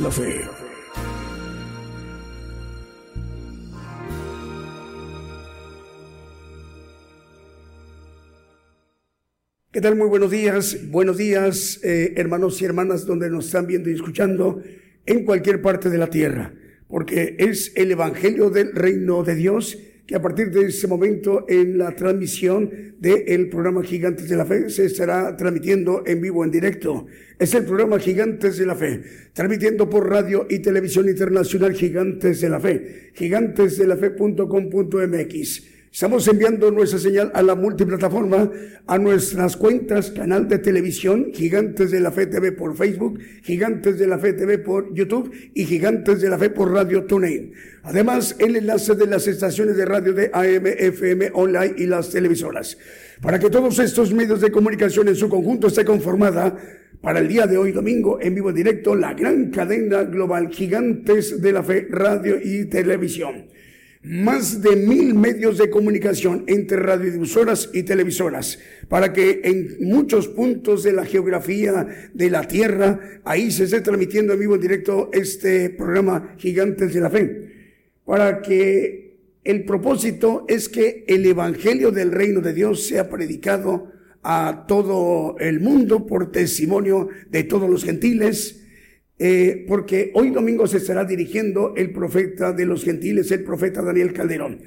La Fe. ¿Qué tal? Muy buenos días. Buenos días, eh, hermanos y hermanas, donde nos están viendo y escuchando en cualquier parte de la tierra, porque es el Evangelio del Reino de Dios que a partir de ese momento en la transmisión del programa Gigantes de la Fe se estará transmitiendo en vivo, en directo. Es el programa Gigantes de la Fe, transmitiendo por radio y televisión internacional Gigantes de la Fe, gigantesdelafe.com.mx. Estamos enviando nuestra señal a la multiplataforma, a nuestras cuentas, canal de televisión, Gigantes de la Fe TV por Facebook, Gigantes de la Fe TV por YouTube y Gigantes de la Fe por Radio TuneIn. Además, el enlace de las estaciones de radio de AM, FM, online y las televisoras. Para que todos estos medios de comunicación en su conjunto esté conformada para el día de hoy, domingo, en vivo en directo, la gran cadena global Gigantes de la Fe, radio y televisión más de mil medios de comunicación entre radiodifusoras y televisoras, para que en muchos puntos de la geografía de la Tierra, ahí se esté transmitiendo en vivo en directo este programa Gigantes de la Fe, para que el propósito es que el Evangelio del Reino de Dios sea predicado a todo el mundo por testimonio de todos los gentiles, eh, porque hoy domingo se estará dirigiendo el profeta de los gentiles, el profeta Daniel Calderón.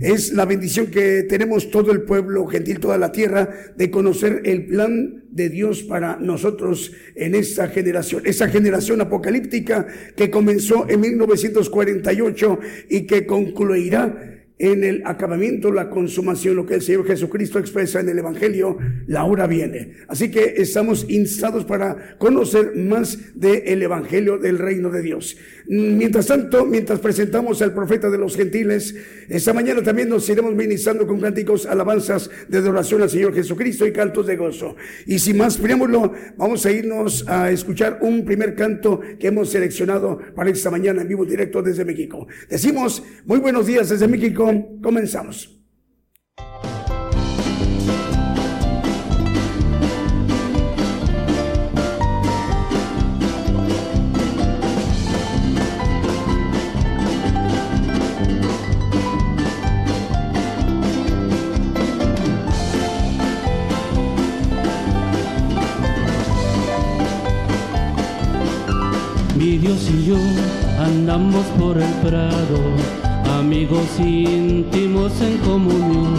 Es la bendición que tenemos todo el pueblo gentil, toda la tierra, de conocer el plan de Dios para nosotros en esta generación. Esa generación apocalíptica que comenzó en 1948 y que concluirá en el acabamiento, la consumación, lo que el Señor Jesucristo expresa en el Evangelio, la hora viene. Así que estamos instados para conocer más del Evangelio del Reino de Dios. Mientras tanto, mientras presentamos al profeta de los gentiles, esta mañana también nos iremos ministrando con cánticos, alabanzas de adoración al Señor Jesucristo y cantos de gozo. Y sin más preámbulo, vamos a irnos a escuchar un primer canto que hemos seleccionado para esta mañana en vivo directo desde México. Decimos, muy buenos días desde México comenzamos. Mi Dios y yo andamos por el prado amigos íntimos en comunión.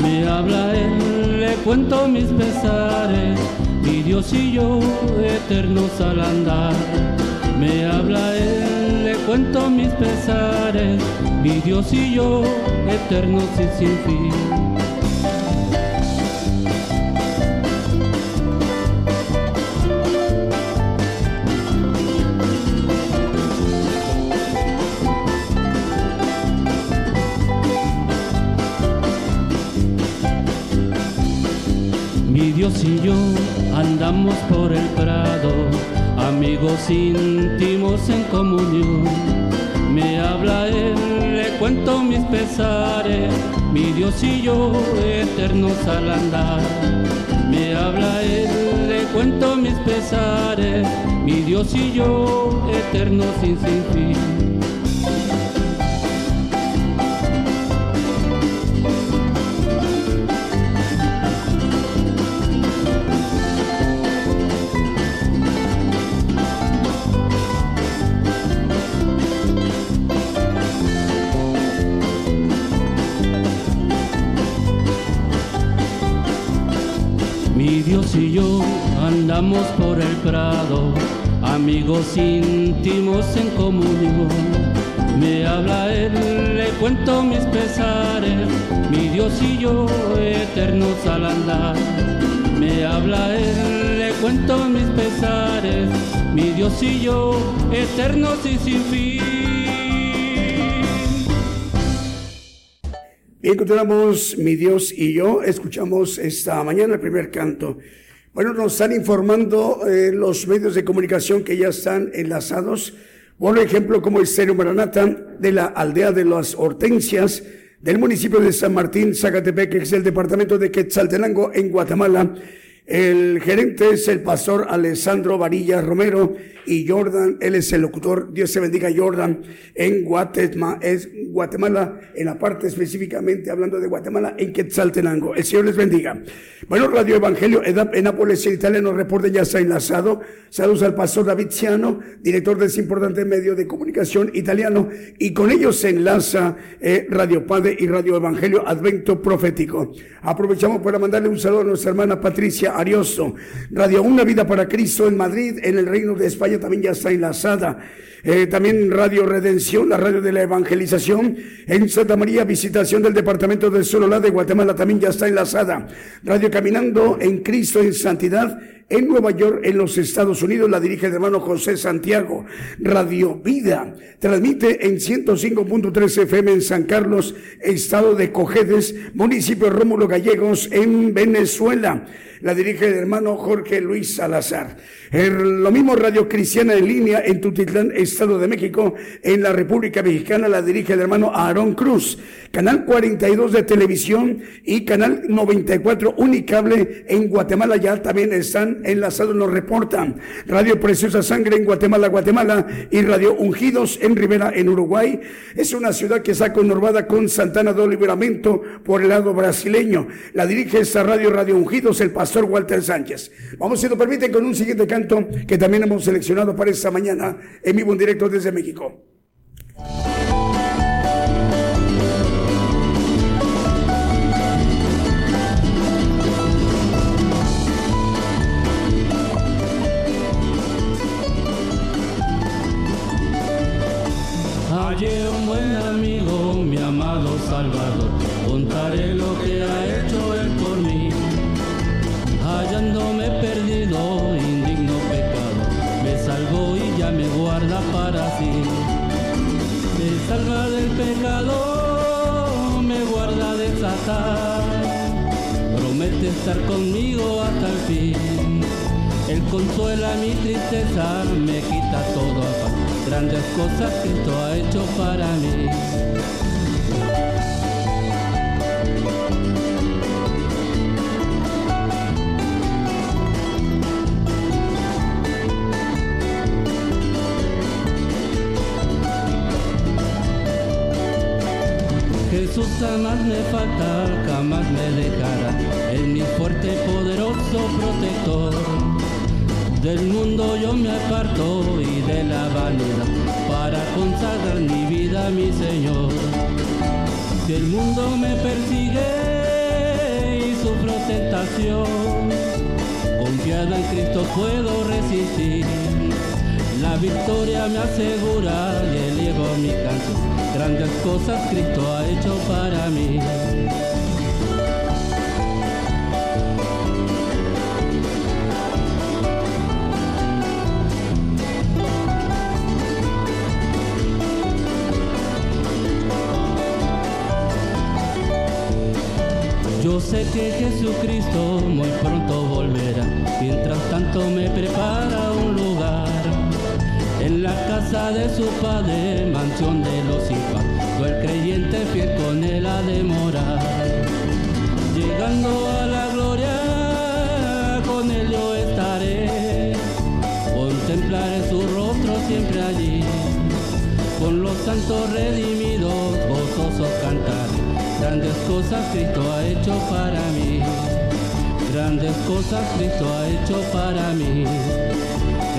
Me habla él, le cuento mis pesares, mi Dios y yo eternos al andar. Me habla él, le cuento mis pesares, mi Dios y yo eternos y sin fin. Por el prado, amigos íntimos en comunión. Me habla Él, le cuento mis pesares, mi Dios y yo eternos al andar. Me habla Él, le cuento mis pesares, mi Dios y yo, eternos sin, sin fin. Amigos íntimos en comunión. Me habla él, le cuento mis pesares, mi Dios y yo eternos al andar. Me habla él, le cuento mis pesares, mi Dios y yo eternos y sin fin. Encontramos mi Dios y yo, escuchamos esta mañana el primer canto. Bueno, nos están informando eh, los medios de comunicación que ya están enlazados. Por ejemplo, como Estéreo Maranata de la aldea de las Hortensias del municipio de San Martín, Zacatepec, que es el departamento de Quetzaltenango en Guatemala. El gerente es el pastor Alessandro Varilla Romero y Jordan, él es el locutor, Dios se bendiga Jordan, en Guatemala, es Guatemala, en la parte específicamente hablando de Guatemala, en Quetzaltenango. El Señor les bendiga. Bueno, Radio Evangelio en Nápoles, Italia, nos reporte ya está enlazado. Saludos al pastor David Ciano, director de ese importante medio de comunicación italiano, y con ellos se enlaza eh, Radio Padre y Radio Evangelio Advento Profético. Aprovechamos para mandarle un saludo a nuestra hermana Patricia Ariosto. Radio Una Vida para Cristo en Madrid, en el Reino de España también ya está enlazada. Eh, también Radio Redención, la radio de la evangelización. En Santa María, visitación del departamento del Sololá de Guatemala también ya está enlazada. Radio Caminando en Cristo en Santidad en Nueva York, en los Estados Unidos, la dirige el hermano José Santiago. Radio Vida transmite en 105.3 FM en San Carlos, estado de Cojedes, municipio Rómulo Gallegos, en Venezuela. La dirige el hermano Jorge Luis Salazar. lo mismo Radio Cristiana en línea en Tutitlán, Estado de México, en la República Mexicana, la dirige el hermano Aarón Cruz. Canal 42 de televisión y Canal 94 Unicable en Guatemala ya también están enlazados, nos reportan. Radio Preciosa Sangre en Guatemala, Guatemala y Radio Ungidos en Rivera, en Uruguay. Es una ciudad que está conurbada con Santana do Liberamento por el lado brasileño. La dirige esta radio, Radio Ungidos, el pastor Walter Sánchez. Vamos, si nos permiten, con un siguiente canto que también hemos seleccionado para esta mañana en vivo en directo desde México. Un buen amigo, mi amado Salvador, contaré lo que ha hecho él por mí. Hallándome perdido, indigno pecado, me salvó y ya me guarda para sí. Me salva del pecado, me guarda de Satán, promete estar conmigo hasta el fin. Él consuela mi tristeza, me quita todo grandes cosas Cristo ha hecho para mí. Jesús jamás me falta, jamás me dejará, es mi fuerte y poderoso protector. Del mundo yo me aparto y de la vanidad para consagrar mi vida a mi Señor. Si el mundo me persigue y sufro tentación, confiado en Cristo puedo resistir. La victoria me asegura y elevo mi canción. Grandes cosas Cristo ha hecho para mí. Sé que Jesucristo muy pronto volverá, mientras tanto me prepara un lugar. En la casa de su padre, mansión de los hijos, el creyente fiel con él a demorar. Llegando a la gloria, con él yo estaré, contemplar siempre allí. Con los santos redimidos. Grandes cosas Cristo ha hecho para mí. Grandes cosas Cristo ha hecho para mí.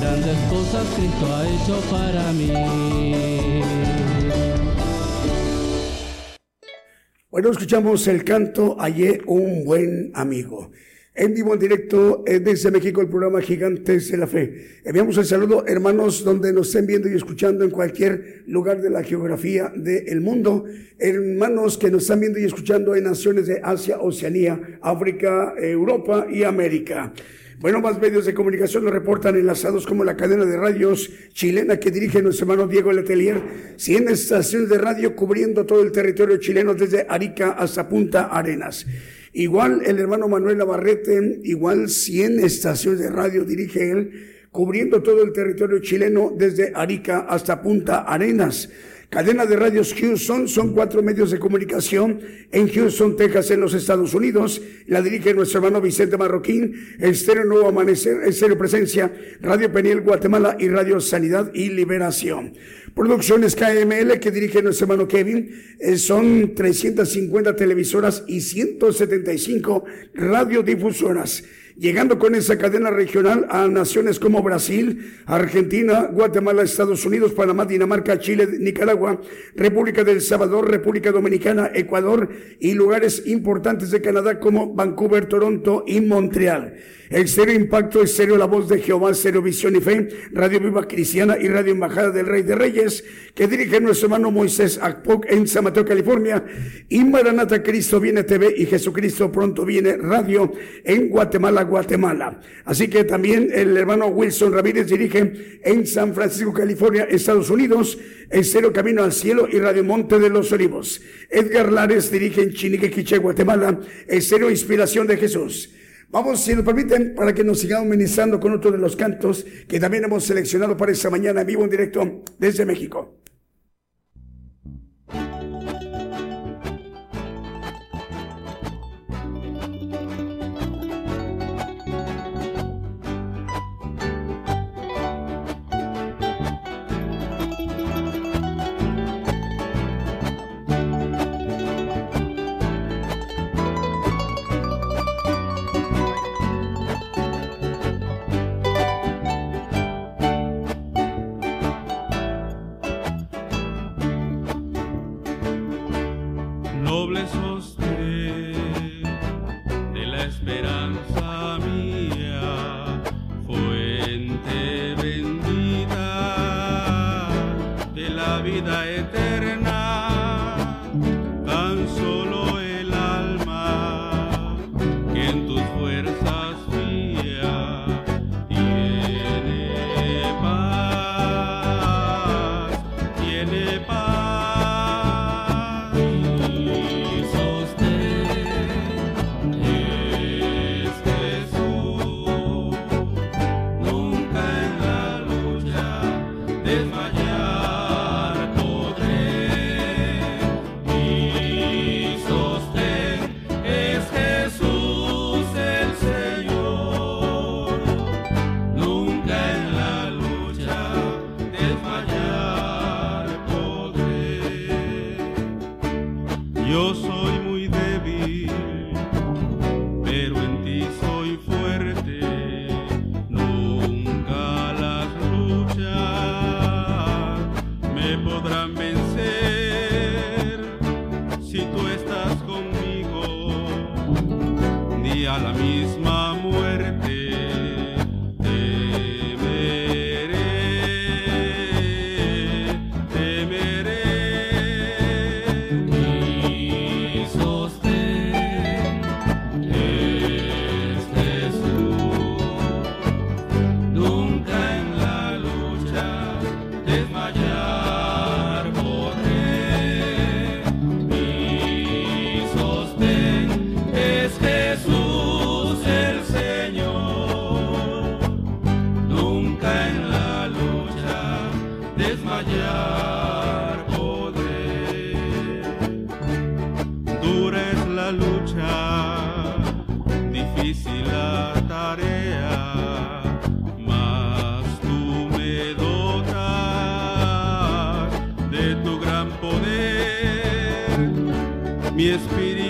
Grandes cosas Cristo ha hecho para mí. Bueno, escuchamos el canto Hallé un buen amigo. En vivo, en directo desde México, el programa Gigantes de la Fe. Enviamos el saludo, hermanos, donde nos estén viendo y escuchando en cualquier lugar de la geografía del mundo. Hermanos que nos están viendo y escuchando en naciones de Asia, Oceanía, África, Europa y América. Bueno, más medios de comunicación nos reportan enlazados como la cadena de radios chilena que dirige nuestro hermano Diego Letelier, 100 estaciones de radio cubriendo todo el territorio chileno desde Arica hasta Punta Arenas. Igual el hermano Manuel Navarrete, igual 100 estaciones de radio dirige él, cubriendo todo el territorio chileno desde Arica hasta Punta Arenas. Cadena de radios Houston son cuatro medios de comunicación en Houston, Texas, en los Estados Unidos. La dirige nuestro hermano Vicente Marroquín, Estéreo Nuevo Amanecer, Estéreo Presencia, Radio Peniel Guatemala y Radio Sanidad y Liberación. Producciones KML que dirige nuestro hermano Kevin. Eh, son 350 televisoras y 175 radiodifusoras llegando con esa cadena regional a naciones como Brasil, Argentina, Guatemala, Estados Unidos, Panamá, Dinamarca, Chile, Nicaragua, República del Salvador, República Dominicana, Ecuador y lugares importantes de Canadá como Vancouver, Toronto y Montreal. Estéreo Impacto, Estéreo La Voz de Jehová, Estéreo Visión y Fe, Radio Viva Cristiana y Radio Embajada del Rey de Reyes, que dirige nuestro hermano Moisés Akpok en San Mateo, California, y Maranata Cristo Viene TV y Jesucristo Pronto Viene Radio en Guatemala, Guatemala. Así que también el hermano Wilson Ramírez dirige en San Francisco, California, Estados Unidos, Estéreo Camino al Cielo y Radio Monte de los Olivos. Edgar Lares dirige en Chinique, Quiche, Guatemala, Estéreo Inspiración de Jesús. Vamos, si nos permiten, para que nos sigamos ministrando con otro de los cantos que también hemos seleccionado para esta mañana en vivo en directo desde México. mi espíritu.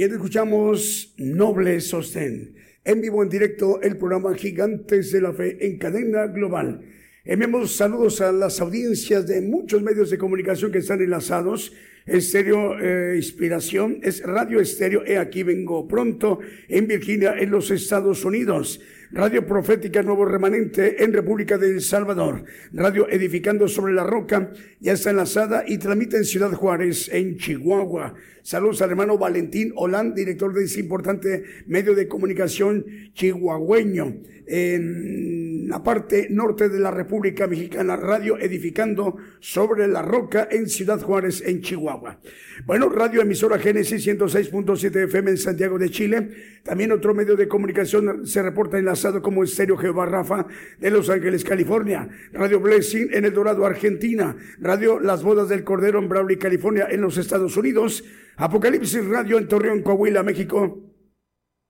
Y escuchamos Noble Sostén. En vivo, en directo, el programa Gigantes de la Fe en cadena global. Enviamos saludos a las audiencias de muchos medios de comunicación que están enlazados. Estéreo eh, Inspiración es Radio Estéreo. He aquí vengo pronto en Virginia, en los Estados Unidos. Radio Profética Nuevo Remanente en República de El Salvador. Radio Edificando sobre la Roca ya está enlazada y transmite en Ciudad Juárez, en Chihuahua. Saludos al hermano Valentín Holán, director de ese importante medio de comunicación chihuahueño. En la parte norte de la República Mexicana, Radio Edificando sobre la Roca en Ciudad Juárez, en Chihuahua. Bueno, Radio Emisora Génesis 106.7 FM en Santiago de Chile. También otro medio de comunicación se reporta enlazado como Estéreo Jehová Rafa de Los Ángeles, California. Radio Blessing en El Dorado, Argentina. Radio Las Bodas del Cordero en Brawley, California, en los Estados Unidos. Apocalipsis Radio en Torreón, Coahuila, México.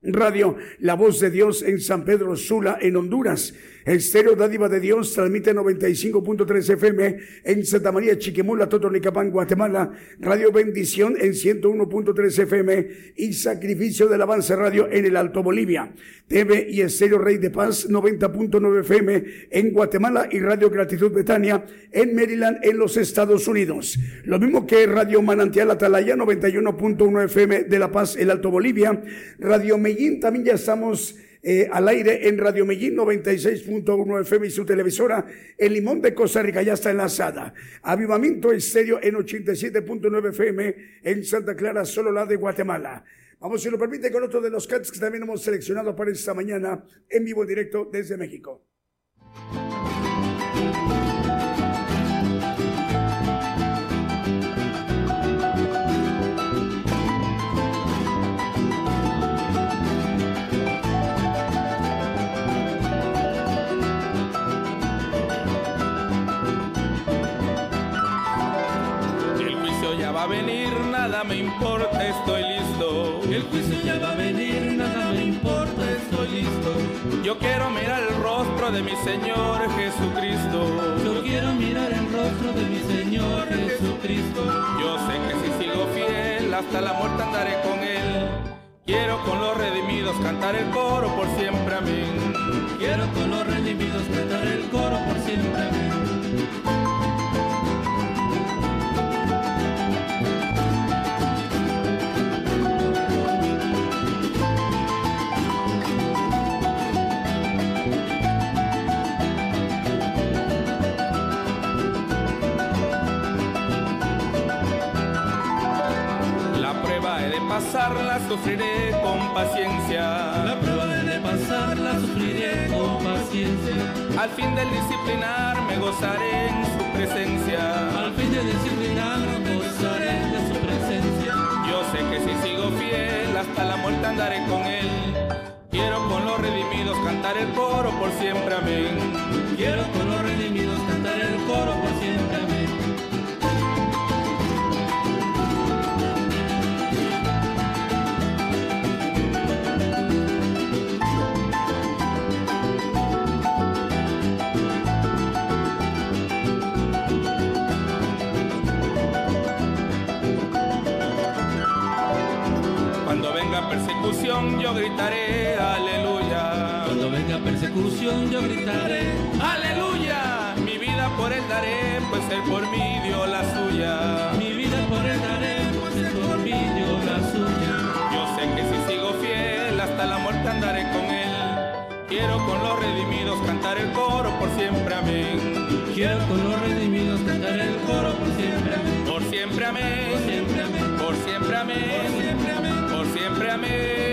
Radio La Voz de Dios en San Pedro Sula, en Honduras. Estéreo Dádiva de Dios transmite 95.3 FM en Santa María Chiquimula, Totonicapán, Guatemala. Radio Bendición en 101.3 FM y Sacrificio del Avance Radio en el Alto Bolivia. TV y Estéreo Rey de Paz 90.9 FM en Guatemala y Radio Gratitud Betania en Maryland en los Estados Unidos. Lo mismo que Radio Manantial Atalaya 91.1 FM de La Paz, el Alto Bolivia. Radio También ya estamos eh, al aire en Radio Medellín 96.1 FM y su televisora El Limón de Costa Rica ya está enlazada. Avivamiento Estéreo en 87.9 FM en Santa Clara, solo la de Guatemala. Vamos, si lo permite, con otro de los cats que también hemos seleccionado para esta mañana en vivo directo desde México. Nada me importa, estoy listo. El juicio ya va a venir, nada me importa, estoy listo. Yo quiero mirar el rostro de mi Señor Jesucristo. Yo quiero mirar el rostro de mi Señor Jesucristo. Yo sé que si sigo fiel, hasta la muerte andaré con Él. Quiero con los redimidos cantar el coro por siempre, amén. Quiero con los redimidos cantar el coro por siempre, amén. Pasarla sufriré con paciencia. La prueba de pasarla sufriré con paciencia. Al fin del disciplinar me gozaré en su presencia. Al fin de disciplinar gozaré de su presencia. que si sigo fiel hasta la muerte andaré con él. Quiero con los redimidos cantar el coro por siempre, amén. Quiero con los redimidos cantar el coro por siempre, amén. Yo gritaré, Aleluya, mi vida por él daré, pues él por mí dio la suya. mi vida por él daré, pues él por mí dio la suya. Yo sé que si sigo fiel hasta la muerte andaré con él. Quiero con los redimidos cantar el coro por siempre, amén. Quiero con los redimidos cantar el coro por siempre, amén. Por siempre, amén. Por siempre, amén. Por siempre, amén. Por siempre, amén. Por siempre, amén.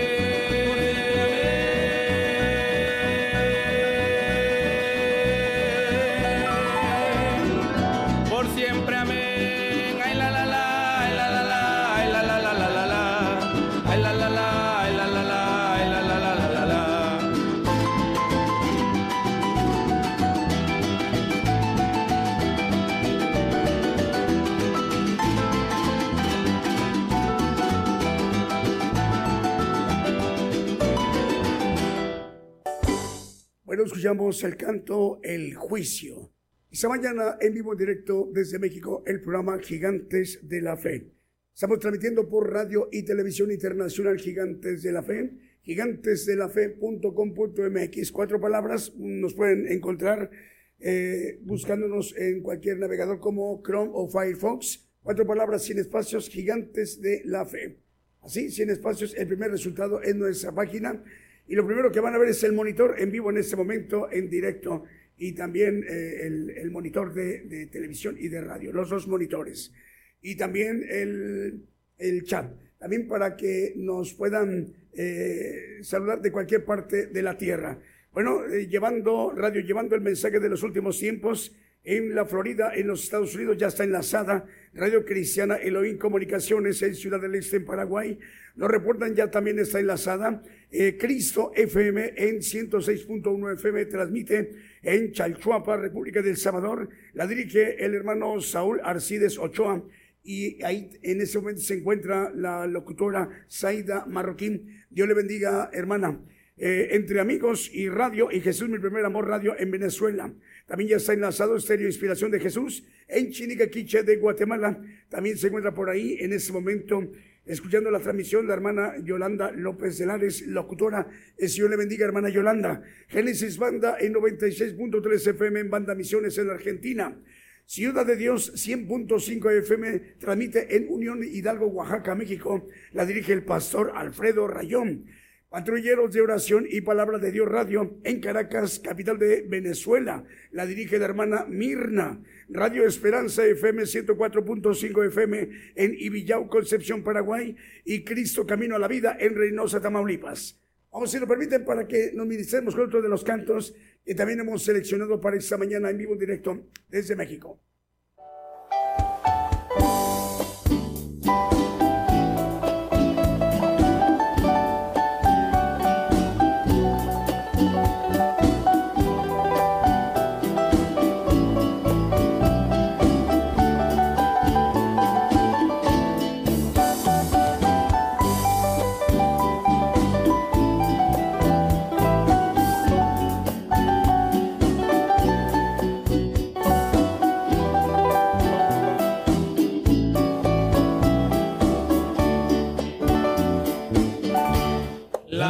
Escuchamos el canto El Juicio. Esta mañana en vivo en directo desde México el programa Gigantes de la Fe. Estamos transmitiendo por radio y televisión internacional Gigantes de la Fe, gigantesdelafe.com.mx. Cuatro palabras nos pueden encontrar eh, buscándonos en cualquier navegador como Chrome o Firefox. Cuatro palabras sin espacios, Gigantes de la Fe. Así, sin espacios, el primer resultado en nuestra página. Y lo primero que van a ver es el monitor en vivo en este momento, en directo, y también eh, el, el monitor de, de televisión y de radio, los dos monitores. Y también el, el chat, también para que nos puedan eh, saludar de cualquier parte de la tierra. Bueno, eh, llevando radio, llevando el mensaje de los últimos tiempos en la Florida, en los Estados Unidos, ya está enlazada Radio Cristiana Elohim Comunicaciones en Ciudad del Este, en Paraguay. Nos reportan ya también está enlazada eh, Cristo FM en 106.1 FM, transmite en Chalchuapa, República del Salvador. La dirige el hermano Saúl Arcides Ochoa y ahí en ese momento se encuentra la locutora Zaida Marroquín. Dios le bendiga, hermana. Eh, entre amigos y radio y Jesús, mi primer amor radio en Venezuela. También ya está enlazado Estéreo Inspiración de Jesús en Chinicaquiche de Guatemala. También se encuentra por ahí en ese momento escuchando la transmisión la hermana Yolanda López de Lares, locutora. El Señor le bendiga, hermana Yolanda. Génesis Banda en 96.3 FM en Banda Misiones en Argentina. Ciudad de Dios 100.5 FM transmite en Unión Hidalgo, Oaxaca, México. La dirige el pastor Alfredo Rayón. Patrulleros de Oración y Palabra de Dios Radio en Caracas, capital de Venezuela. La dirige la hermana Mirna. Radio Esperanza FM 104.5 FM en Ibillau, Concepción, Paraguay. Y Cristo Camino a la Vida en Reynosa, Tamaulipas. Vamos, si lo permiten, para que nos ministremos con otro de los cantos que también hemos seleccionado para esta mañana en vivo en directo desde México.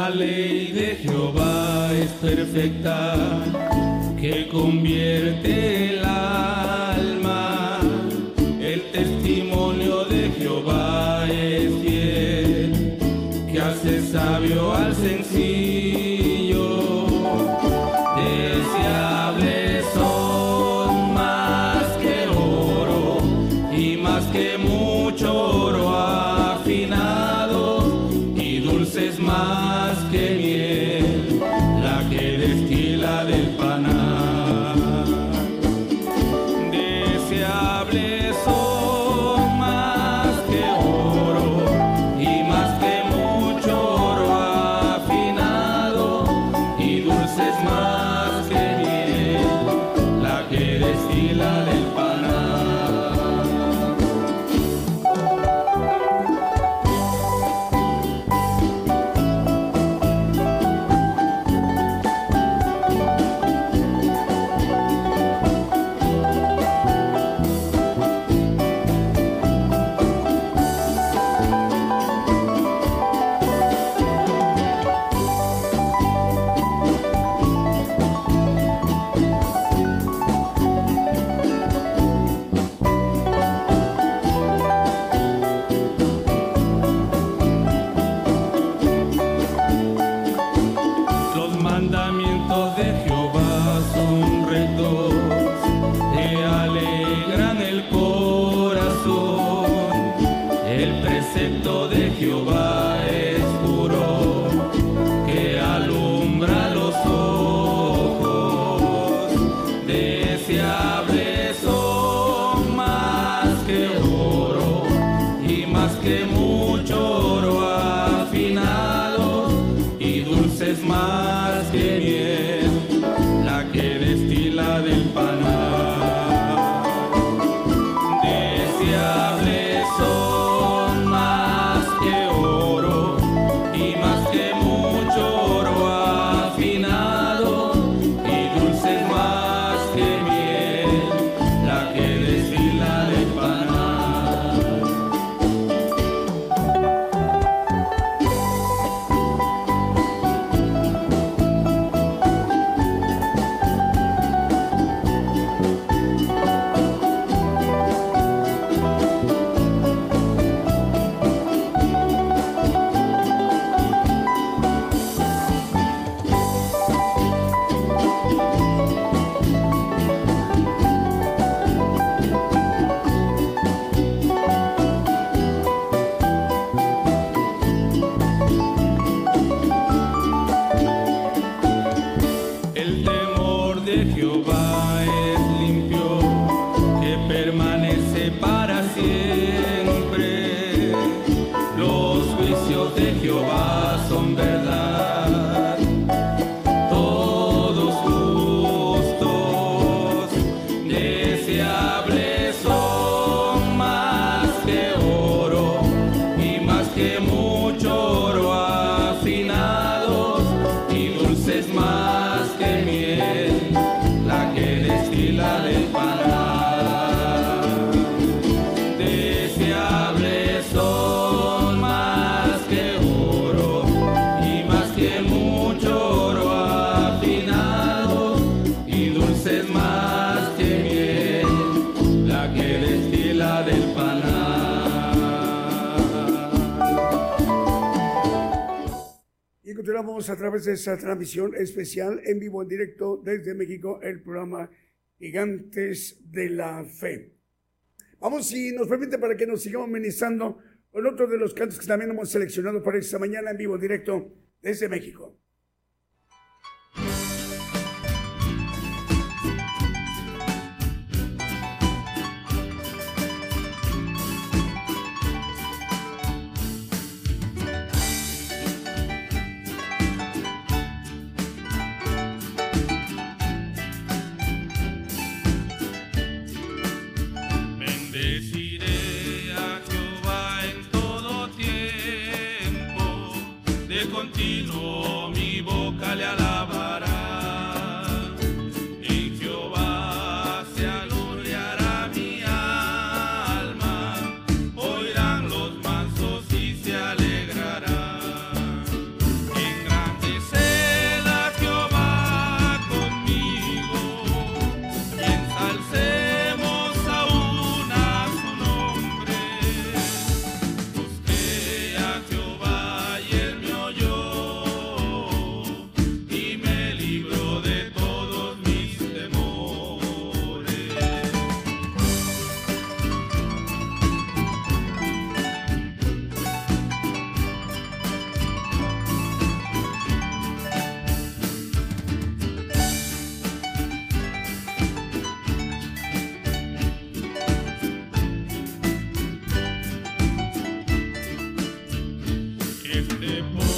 La ley de Jehová es perfecta, que convierte celebramos a través de esta transmisión especial en vivo, en directo desde México, el programa Gigantes de la Fe. Vamos, si nos permite, para que nos sigamos ministrando con otro de los cantos que también hemos seleccionado para esta mañana en vivo, en directo desde México. If they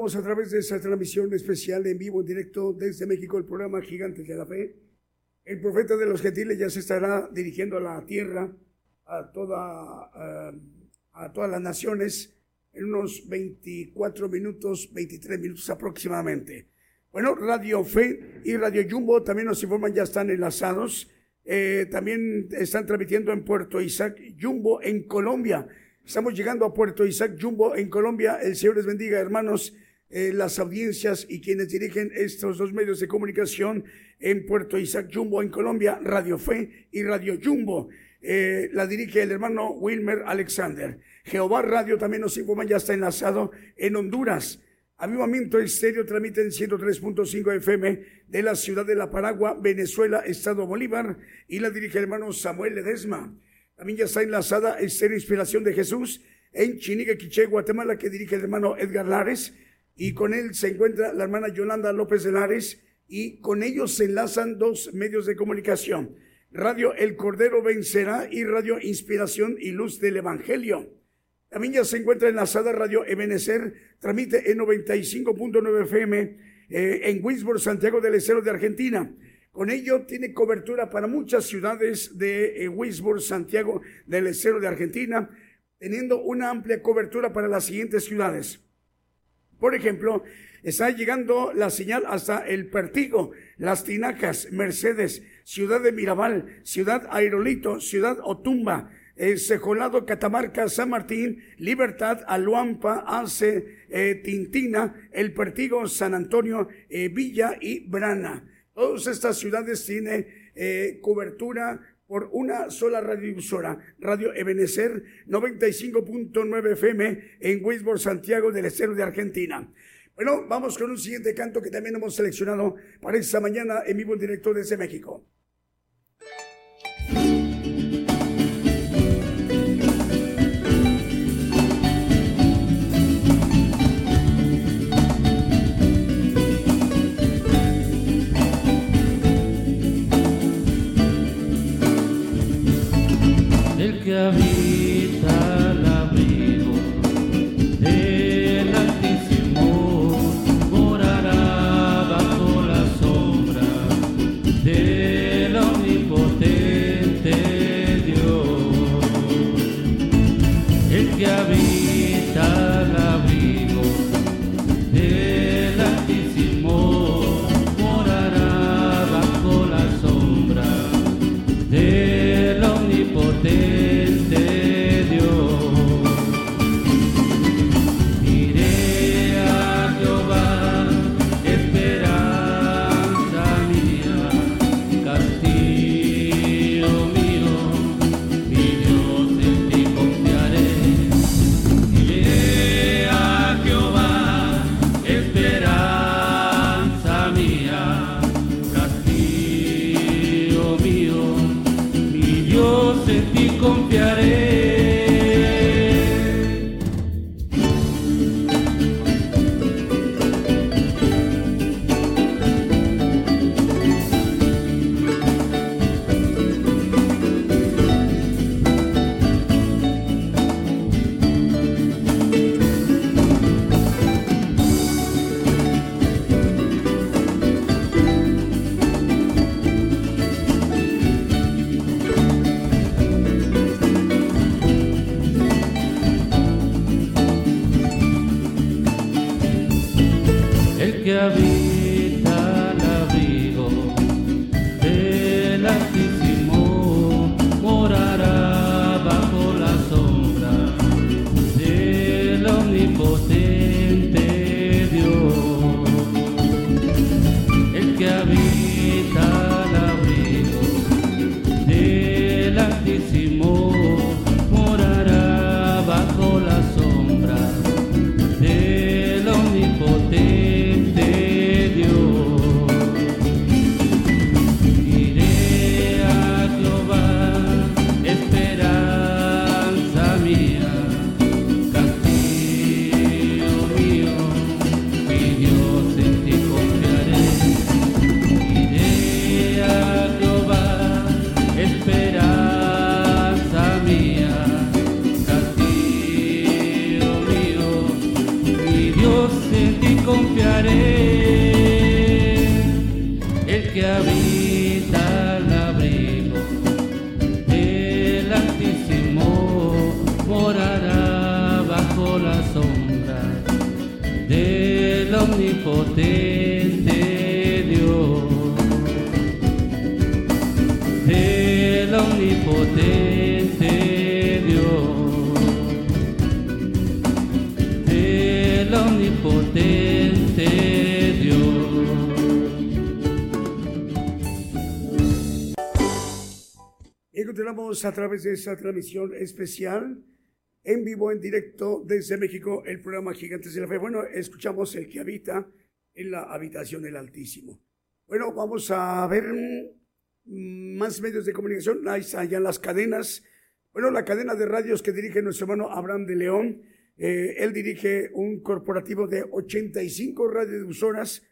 a través de esa transmisión especial en vivo, en directo desde México, el programa Gigantes de la Fe. El profeta de los gentiles ya se estará dirigiendo a la tierra, a, toda, eh, a todas las naciones, en unos 24 minutos, 23 minutos aproximadamente. Bueno, Radio Fe y Radio Jumbo también nos informan, ya están enlazados. Eh, también están transmitiendo en Puerto Isaac Jumbo en Colombia. Estamos llegando a Puerto Isaac Jumbo en Colombia. El Señor les bendiga, hermanos. Eh, las audiencias y quienes dirigen estos dos medios de comunicación en Puerto Isaac Jumbo, en Colombia, Radio Fe y Radio Jumbo. Eh, la dirige el hermano Wilmer Alexander. Jehová Radio también nos informa, ya está enlazado en Honduras. Avivamiento Estéreo transmite en 103.5 FM de la ciudad de La Paragua, Venezuela, Estado Bolívar, y la dirige el hermano Samuel Ledesma. También ya está enlazada Estéreo Inspiración de Jesús en Chinique, Quiché, Guatemala, que dirige el hermano Edgar Lares y con él se encuentra la hermana Yolanda López de Lares y con ellos se enlazan dos medios de comunicación, Radio El Cordero Vencerá y Radio Inspiración y Luz del Evangelio. También ya se encuentra enlazada Radio Ebenecer, transmite en 95.9 FM eh, en Winsburg, Santiago del Estero de Argentina. Con ello tiene cobertura para muchas ciudades de eh, Santiago del Estero de Argentina, teniendo una amplia cobertura para las siguientes ciudades. Por ejemplo, está llegando la señal hasta el Pertigo, Las Tinacas, Mercedes, Ciudad de Mirabal, Ciudad Aerolito, Ciudad Otumba, eh, Cejolado, Catamarca, San Martín, Libertad, Aluampa, Ace, eh, Tintina, El Pertigo, San Antonio, eh, Villa y Brana. Todas estas ciudades tienen cobertura por una sola radiodifusora, Radio Ebenecer 95.9 FM en Wisborne, Santiago del Estero de Argentina. Bueno, vamos con un siguiente canto que también hemos seleccionado para esta mañana en vivo en directo desde México. Que habita a través de esa transmisión especial en vivo, en directo desde México, el programa Gigantes de la Fe. Bueno, escuchamos el que habita en la habitación del Altísimo. Bueno, vamos a ver más medios de comunicación. Ahí están las cadenas. Bueno, la cadena de radios que dirige nuestro hermano Abraham de León. Eh, él dirige un corporativo de 85 radiodifusoras.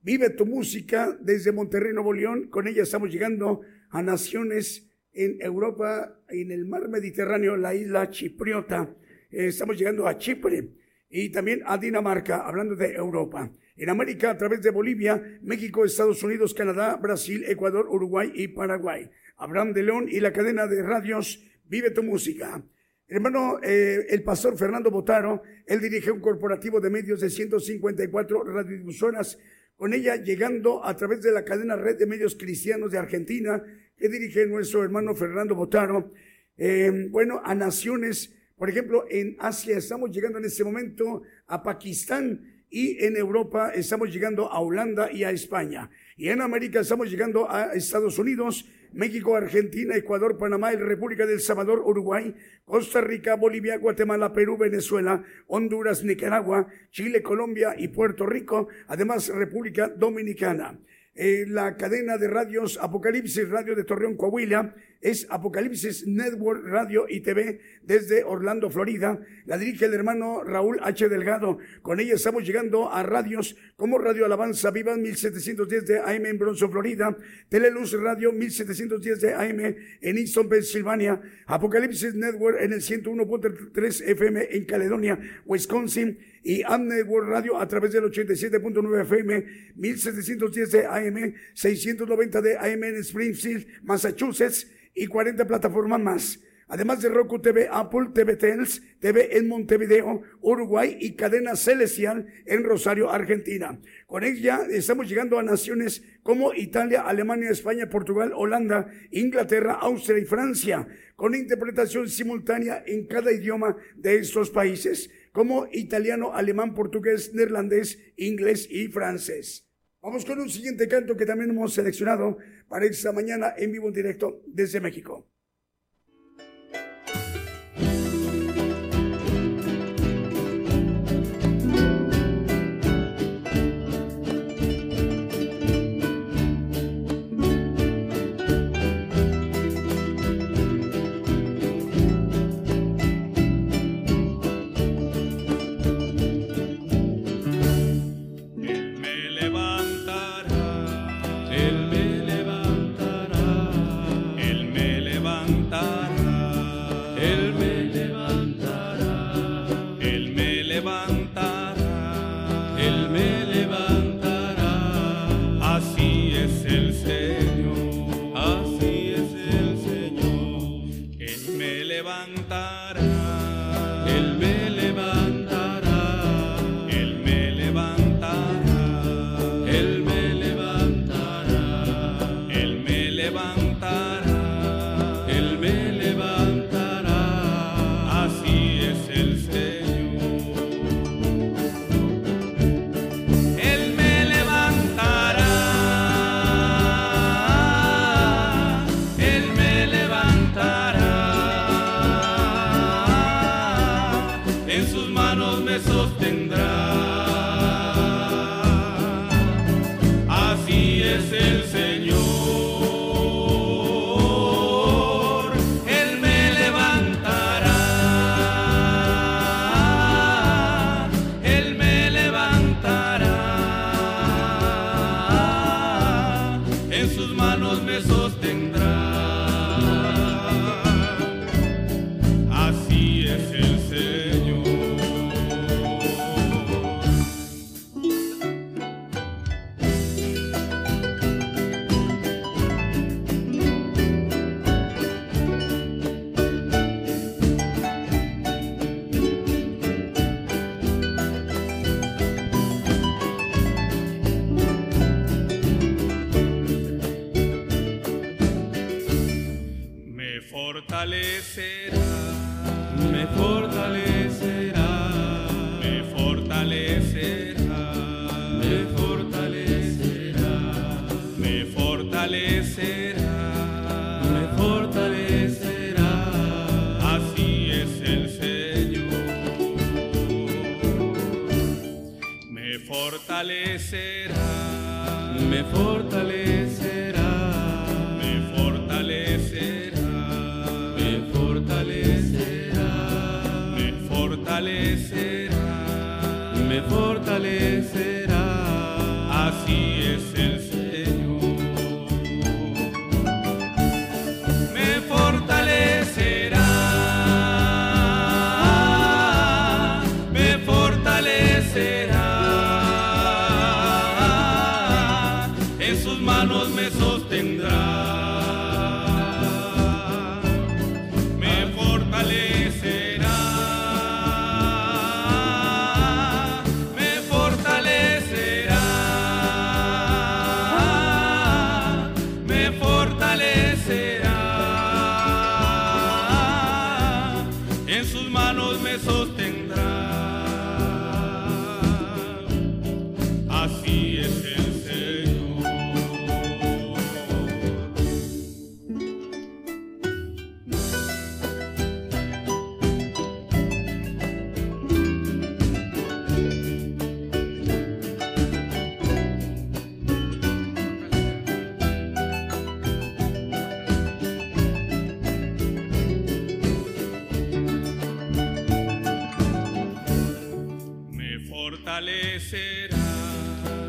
Vive tu música desde Monterrey, Nuevo León. Con ella estamos llegando a naciones en Europa, en el mar Mediterráneo, la isla chipriota. Eh, estamos llegando a Chipre y también a Dinamarca, hablando de Europa. En América, a través de Bolivia, México, Estados Unidos, Canadá, Brasil, Ecuador, Uruguay y Paraguay. Abraham de León y la cadena de radios Vive tu Música. Hermano, eh, el pastor Fernando Botaro, él dirige un corporativo de medios de 154 radiodifusoras, con ella llegando a través de la cadena Red de Medios Cristianos de Argentina, que dirige nuestro hermano Fernando Botaro, eh, bueno, a naciones, por ejemplo, en Asia estamos llegando en este momento a Pakistán y en Europa estamos llegando a Holanda y a España. Y en América estamos llegando a Estados Unidos, México, Argentina, Ecuador, Panamá, República del Salvador, Uruguay, Costa Rica, Bolivia, Guatemala, Perú, Venezuela, Honduras, Nicaragua, Chile, Colombia y Puerto Rico, además República Dominicana. Eh, la cadena de radios Apocalipsis Radio de Torreón, Coahuila, es Apocalipsis Network Radio y TV desde Orlando, Florida. La dirige el hermano Raúl H. Delgado. Con ella estamos llegando a radios como Radio Alabanza Viva 1710 de AM en Bronson, Florida. Teleluz Radio 1710 de AM en Easton, Pensilvania. Apocalipsis Network en el 101.3 FM en Caledonia, Wisconsin. Y Am Network Radio a través del 87.9 FM 1710 de AM, 690 de AM en Springfield, Massachusetts y 40 plataformas más. Además de Roku TV, Apple TV Tels, TV en Montevideo, Uruguay y Cadena Celestial en Rosario, Argentina. Con ella estamos llegando a naciones como Italia, Alemania, España, Portugal, Holanda, Inglaterra, Austria y Francia, con interpretación simultánea en cada idioma de estos países, como italiano, alemán, portugués, neerlandés, inglés y francés. Vamos con un siguiente canto que también hemos seleccionado para esta mañana en vivo en directo desde México.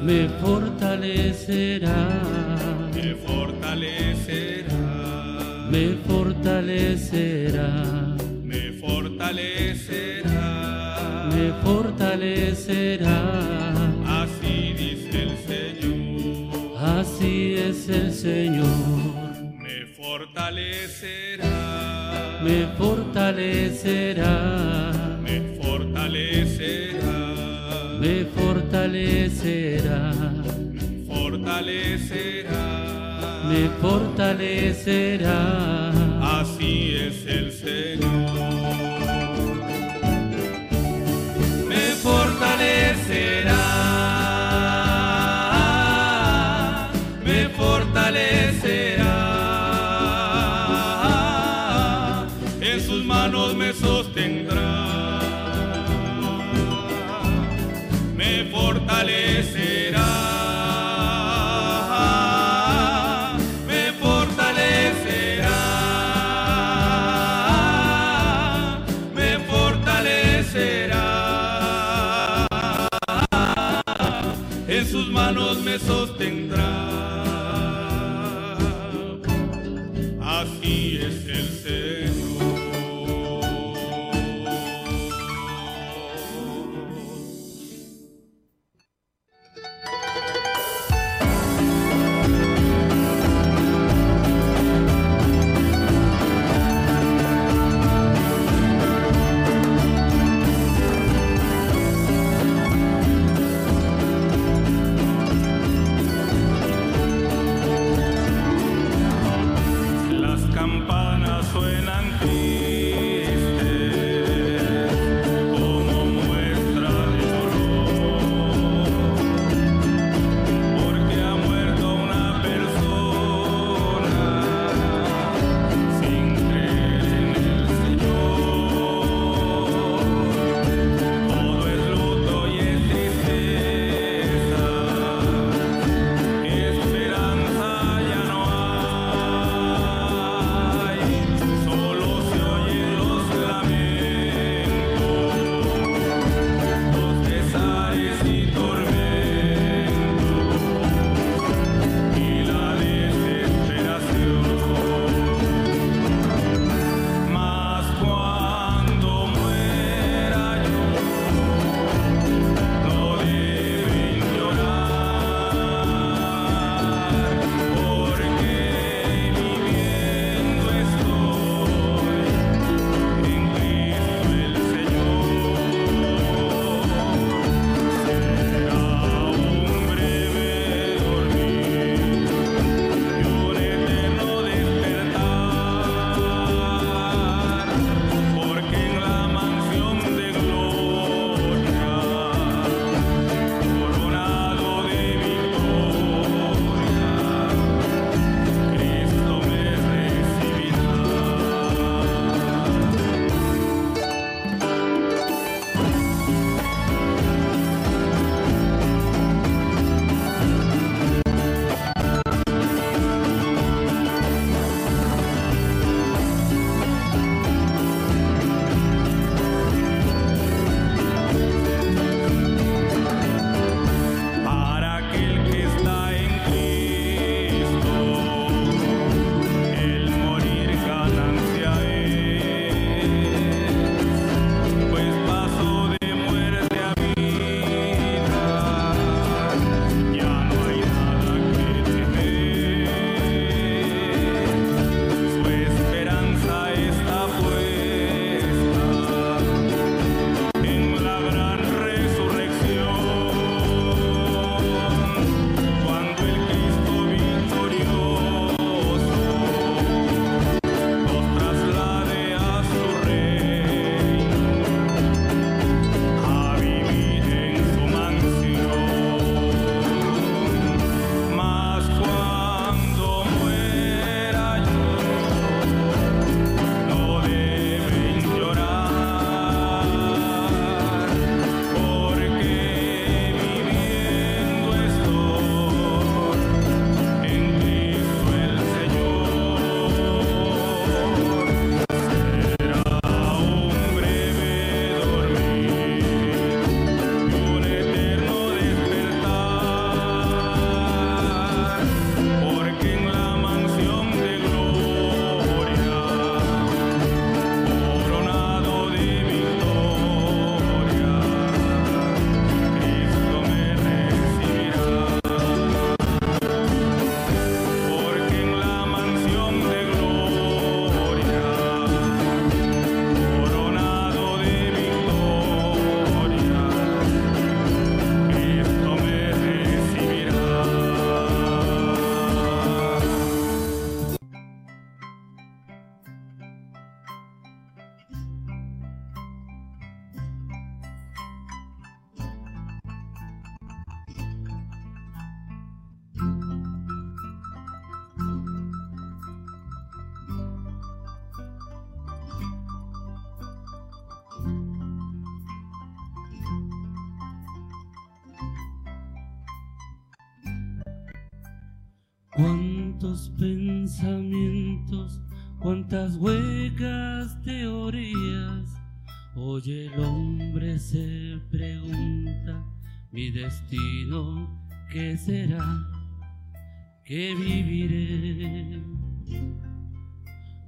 me fortalecerá, me fortalecerá, me fortalecerá, me fortalecerá, me fortalecerá. Así dice el Señor, así es el Señor, me fortalecerá, me fortalecerá. Me fortalecerá. Así es el Señor. Me fortalecerá.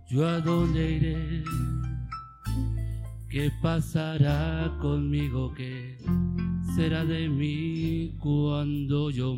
yo a dónde iré, qué pasará conmigo, qué será de mí cuando yo...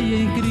y en Cristo.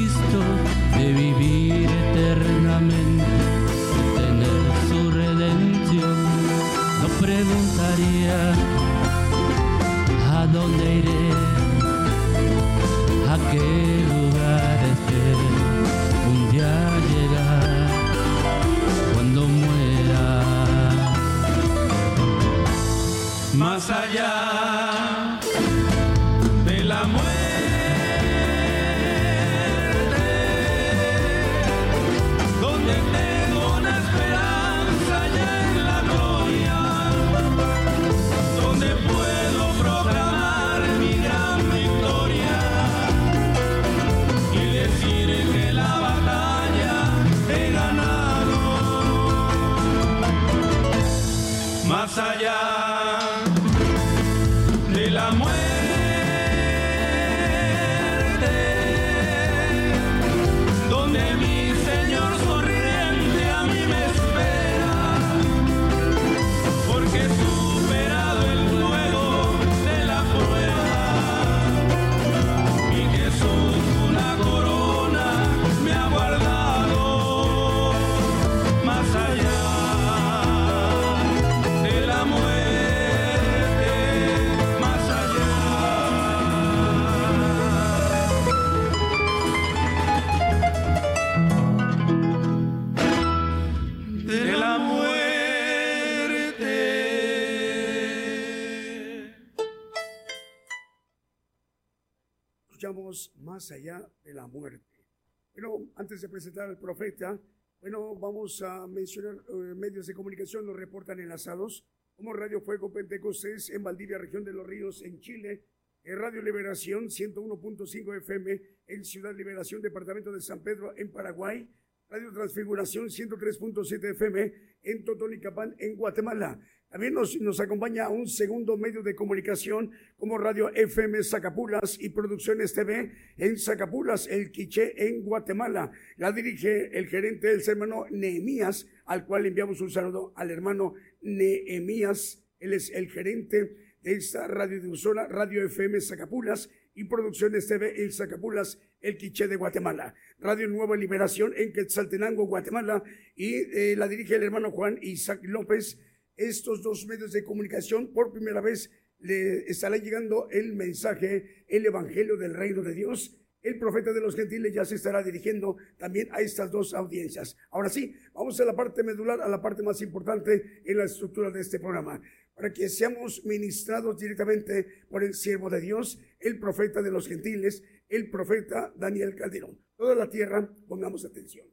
Dios más allá de la muerte. Bueno, antes de presentar al profeta, bueno, vamos a mencionar eh, medios de comunicación, nos reportan enlazados como Radio Fuego Pentecostés en Valdivia, región de los Ríos, en Chile, en Radio Liberación 101.5 FM en Ciudad Liberación, departamento de San Pedro, en Paraguay, Radio Transfiguración 103.7 FM en Totonicapán, en Guatemala. También nos, nos acompaña un segundo medio de comunicación como Radio FM Zacapulas y Producciones TV en Zacapulas, el Quiché en Guatemala. La dirige el gerente del hermano Nehemías, al cual enviamos un saludo al hermano Nehemías. Él es el gerente de esta radiodifusora Radio FM Zacapulas y Producciones TV en Zacapulas, el Quiché de Guatemala. Radio Nueva Liberación en Quetzaltenango, Guatemala y eh, la dirige el hermano Juan Isaac López estos dos medios de comunicación, por primera vez le estará llegando el mensaje, el Evangelio del Reino de Dios. El profeta de los gentiles ya se estará dirigiendo también a estas dos audiencias. Ahora sí, vamos a la parte medular, a la parte más importante en la estructura de este programa, para que seamos ministrados directamente por el siervo de Dios, el profeta de los gentiles, el profeta Daniel Calderón. Toda la tierra, pongamos atención.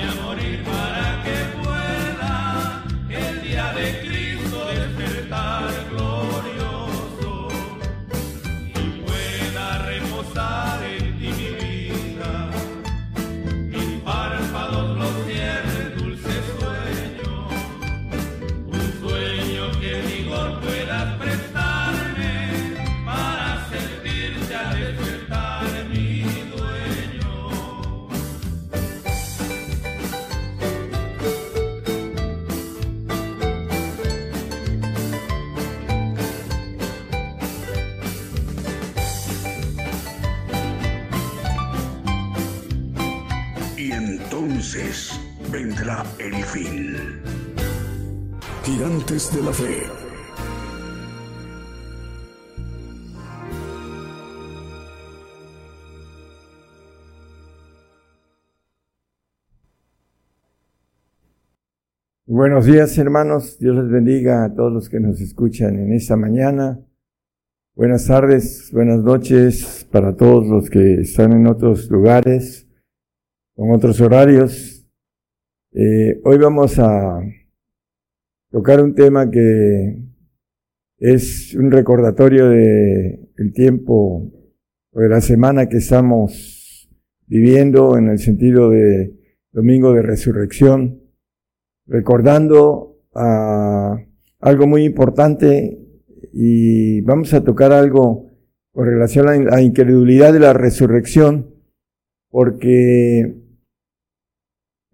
Vendrá el fin. Gigantes de la fe. Buenos días hermanos, Dios les bendiga a todos los que nos escuchan en esta mañana. Buenas tardes, buenas noches para todos los que están en otros lugares, con otros horarios. Eh, hoy vamos a tocar un tema que es un recordatorio de el tiempo o de la semana que estamos viviendo en el sentido de Domingo de Resurrección, recordando a algo muy importante y vamos a tocar algo con relación a la incredulidad de la resurrección, porque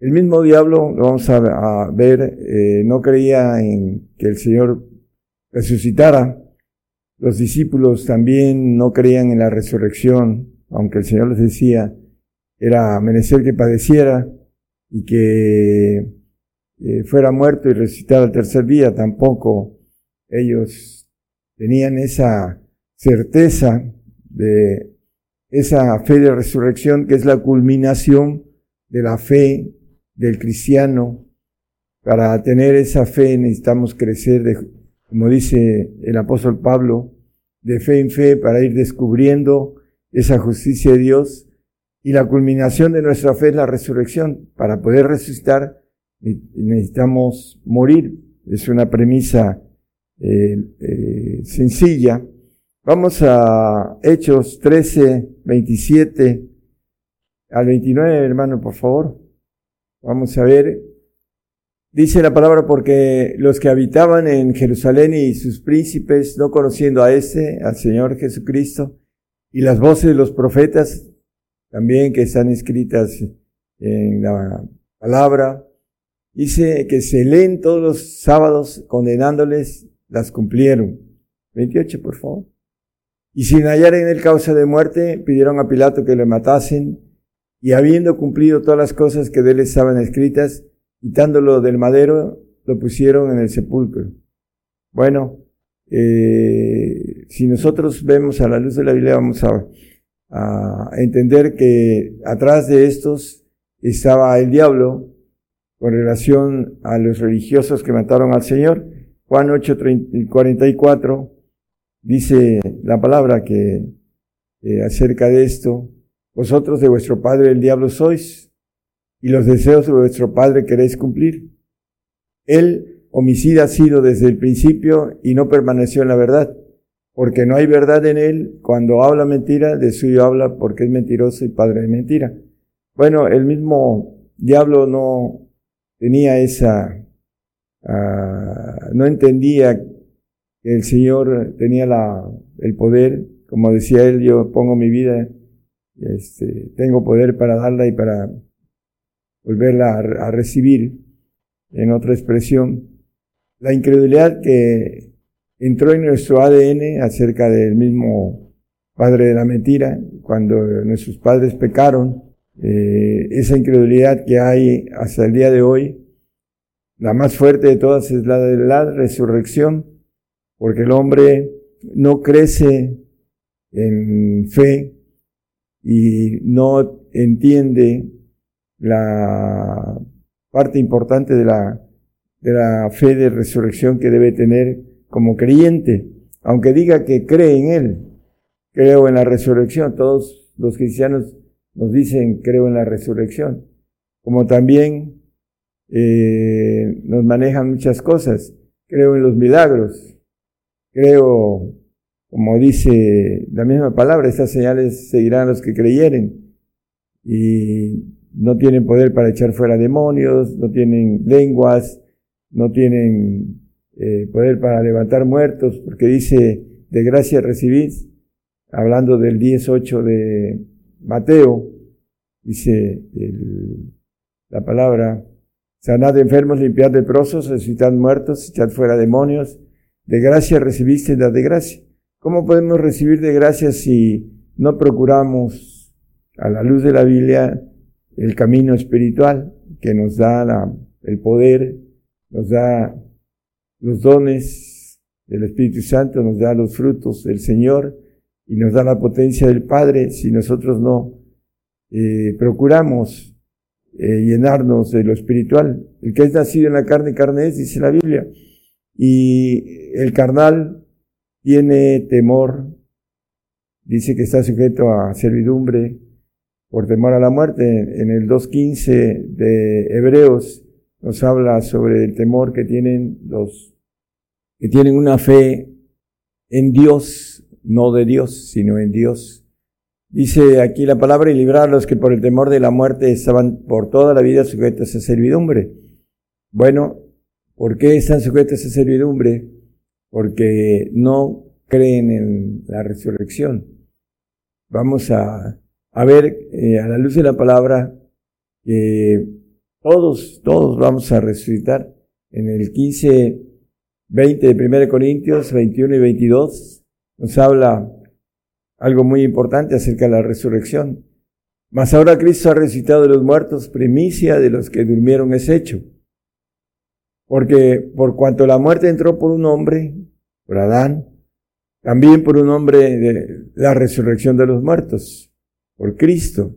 el mismo diablo, lo vamos a, ver, eh, no creía en que el Señor resucitara. Los discípulos también no creían en la resurrección, aunque el Señor les decía, era merecer que padeciera y que eh, fuera muerto y resucitara al tercer día. Tampoco ellos tenían esa certeza de esa fe de resurrección que es la culminación de la fe del cristiano. Para tener esa fe necesitamos crecer, de, como dice el apóstol Pablo, de fe en fe para ir descubriendo esa justicia de Dios. Y la culminación de nuestra fe es la resurrección. Para poder resucitar necesitamos morir. Es una premisa eh, eh, sencilla. Vamos a Hechos 13, 27 al 29, hermano, por favor. Vamos a ver. Dice la palabra porque los que habitaban en Jerusalén y sus príncipes, no conociendo a ese, al Señor Jesucristo, y las voces de los profetas también que están escritas en la palabra, dice que se leen todos los sábados condenándoles, las cumplieron. 28, por favor. Y sin hallar en él causa de muerte, pidieron a Pilato que le matasen, y habiendo cumplido todas las cosas que de él estaban escritas, quitándolo del madero, lo pusieron en el sepulcro. Bueno, eh, si nosotros vemos a la luz de la Biblia, vamos a, entender que atrás de estos estaba el diablo con relación a los religiosos que mataron al Señor. Juan 8, 44 dice la palabra que eh, acerca de esto, vosotros de vuestro padre el diablo sois y los deseos de vuestro padre queréis cumplir. Él homicida ha sido desde el principio y no permaneció en la verdad, porque no hay verdad en él. Cuando habla mentira, de suyo habla porque es mentiroso y padre de mentira. Bueno, el mismo diablo no tenía esa, uh, no entendía que el Señor tenía la, el poder, como decía él, yo pongo mi vida, este, tengo poder para darla y para volverla a, recibir, en otra expresión. La incredulidad que entró en nuestro ADN acerca del mismo padre de la mentira, cuando nuestros padres pecaron, eh, esa incredulidad que hay hasta el día de hoy, la más fuerte de todas es la de la resurrección, porque el hombre no crece en fe y no entiende la parte importante de la, de la fe de resurrección que debe tener como creyente, aunque diga que cree en Él, creo en la resurrección. Todos los cristianos nos dicen creo en la resurrección, como también eh, nos manejan muchas cosas. Creo en los milagros, creo, como dice la misma palabra, estas señales seguirán a los que creyeren. Y no tienen poder para echar fuera demonios, no tienen lenguas, no tienen eh, poder para levantar muertos, porque dice, de gracia recibís, hablando del 18 de Mateo, dice la palabra, sanad enfermos, limpiad leprosos, resucitad muertos, echad fuera demonios, de gracia recibiste, dad de gracia. ¿Cómo podemos recibir de gracia si no procuramos a la luz de la Biblia el camino espiritual que nos da el poder, nos da los dones del Espíritu Santo, nos da los frutos del Señor y nos da la potencia del Padre si nosotros no eh, procuramos eh, llenarnos de lo espiritual. El que es nacido en la carne, carne es, dice la Biblia. Y el carnal tiene temor, dice que está sujeto a servidumbre por temor a la muerte. En el 2.15 de Hebreos nos habla sobre el temor que tienen los que tienen una fe en Dios, no de Dios, sino en Dios. Dice aquí la palabra y librar a los que por el temor de la muerte estaban por toda la vida sujetos a servidumbre. Bueno, ¿por qué están sujetos a servidumbre? Porque no creen en la resurrección. Vamos a, ver eh, a la luz de la palabra que todos, todos vamos a resucitar. En el 15, 20 de 1 Corintios, 21 y 22, nos habla algo muy importante acerca de la resurrección. Mas ahora Cristo ha resucitado de los muertos, primicia de los que durmieron es hecho. Porque por cuanto la muerte entró por un hombre, por Adán, también por un hombre de la resurrección de los muertos, por Cristo.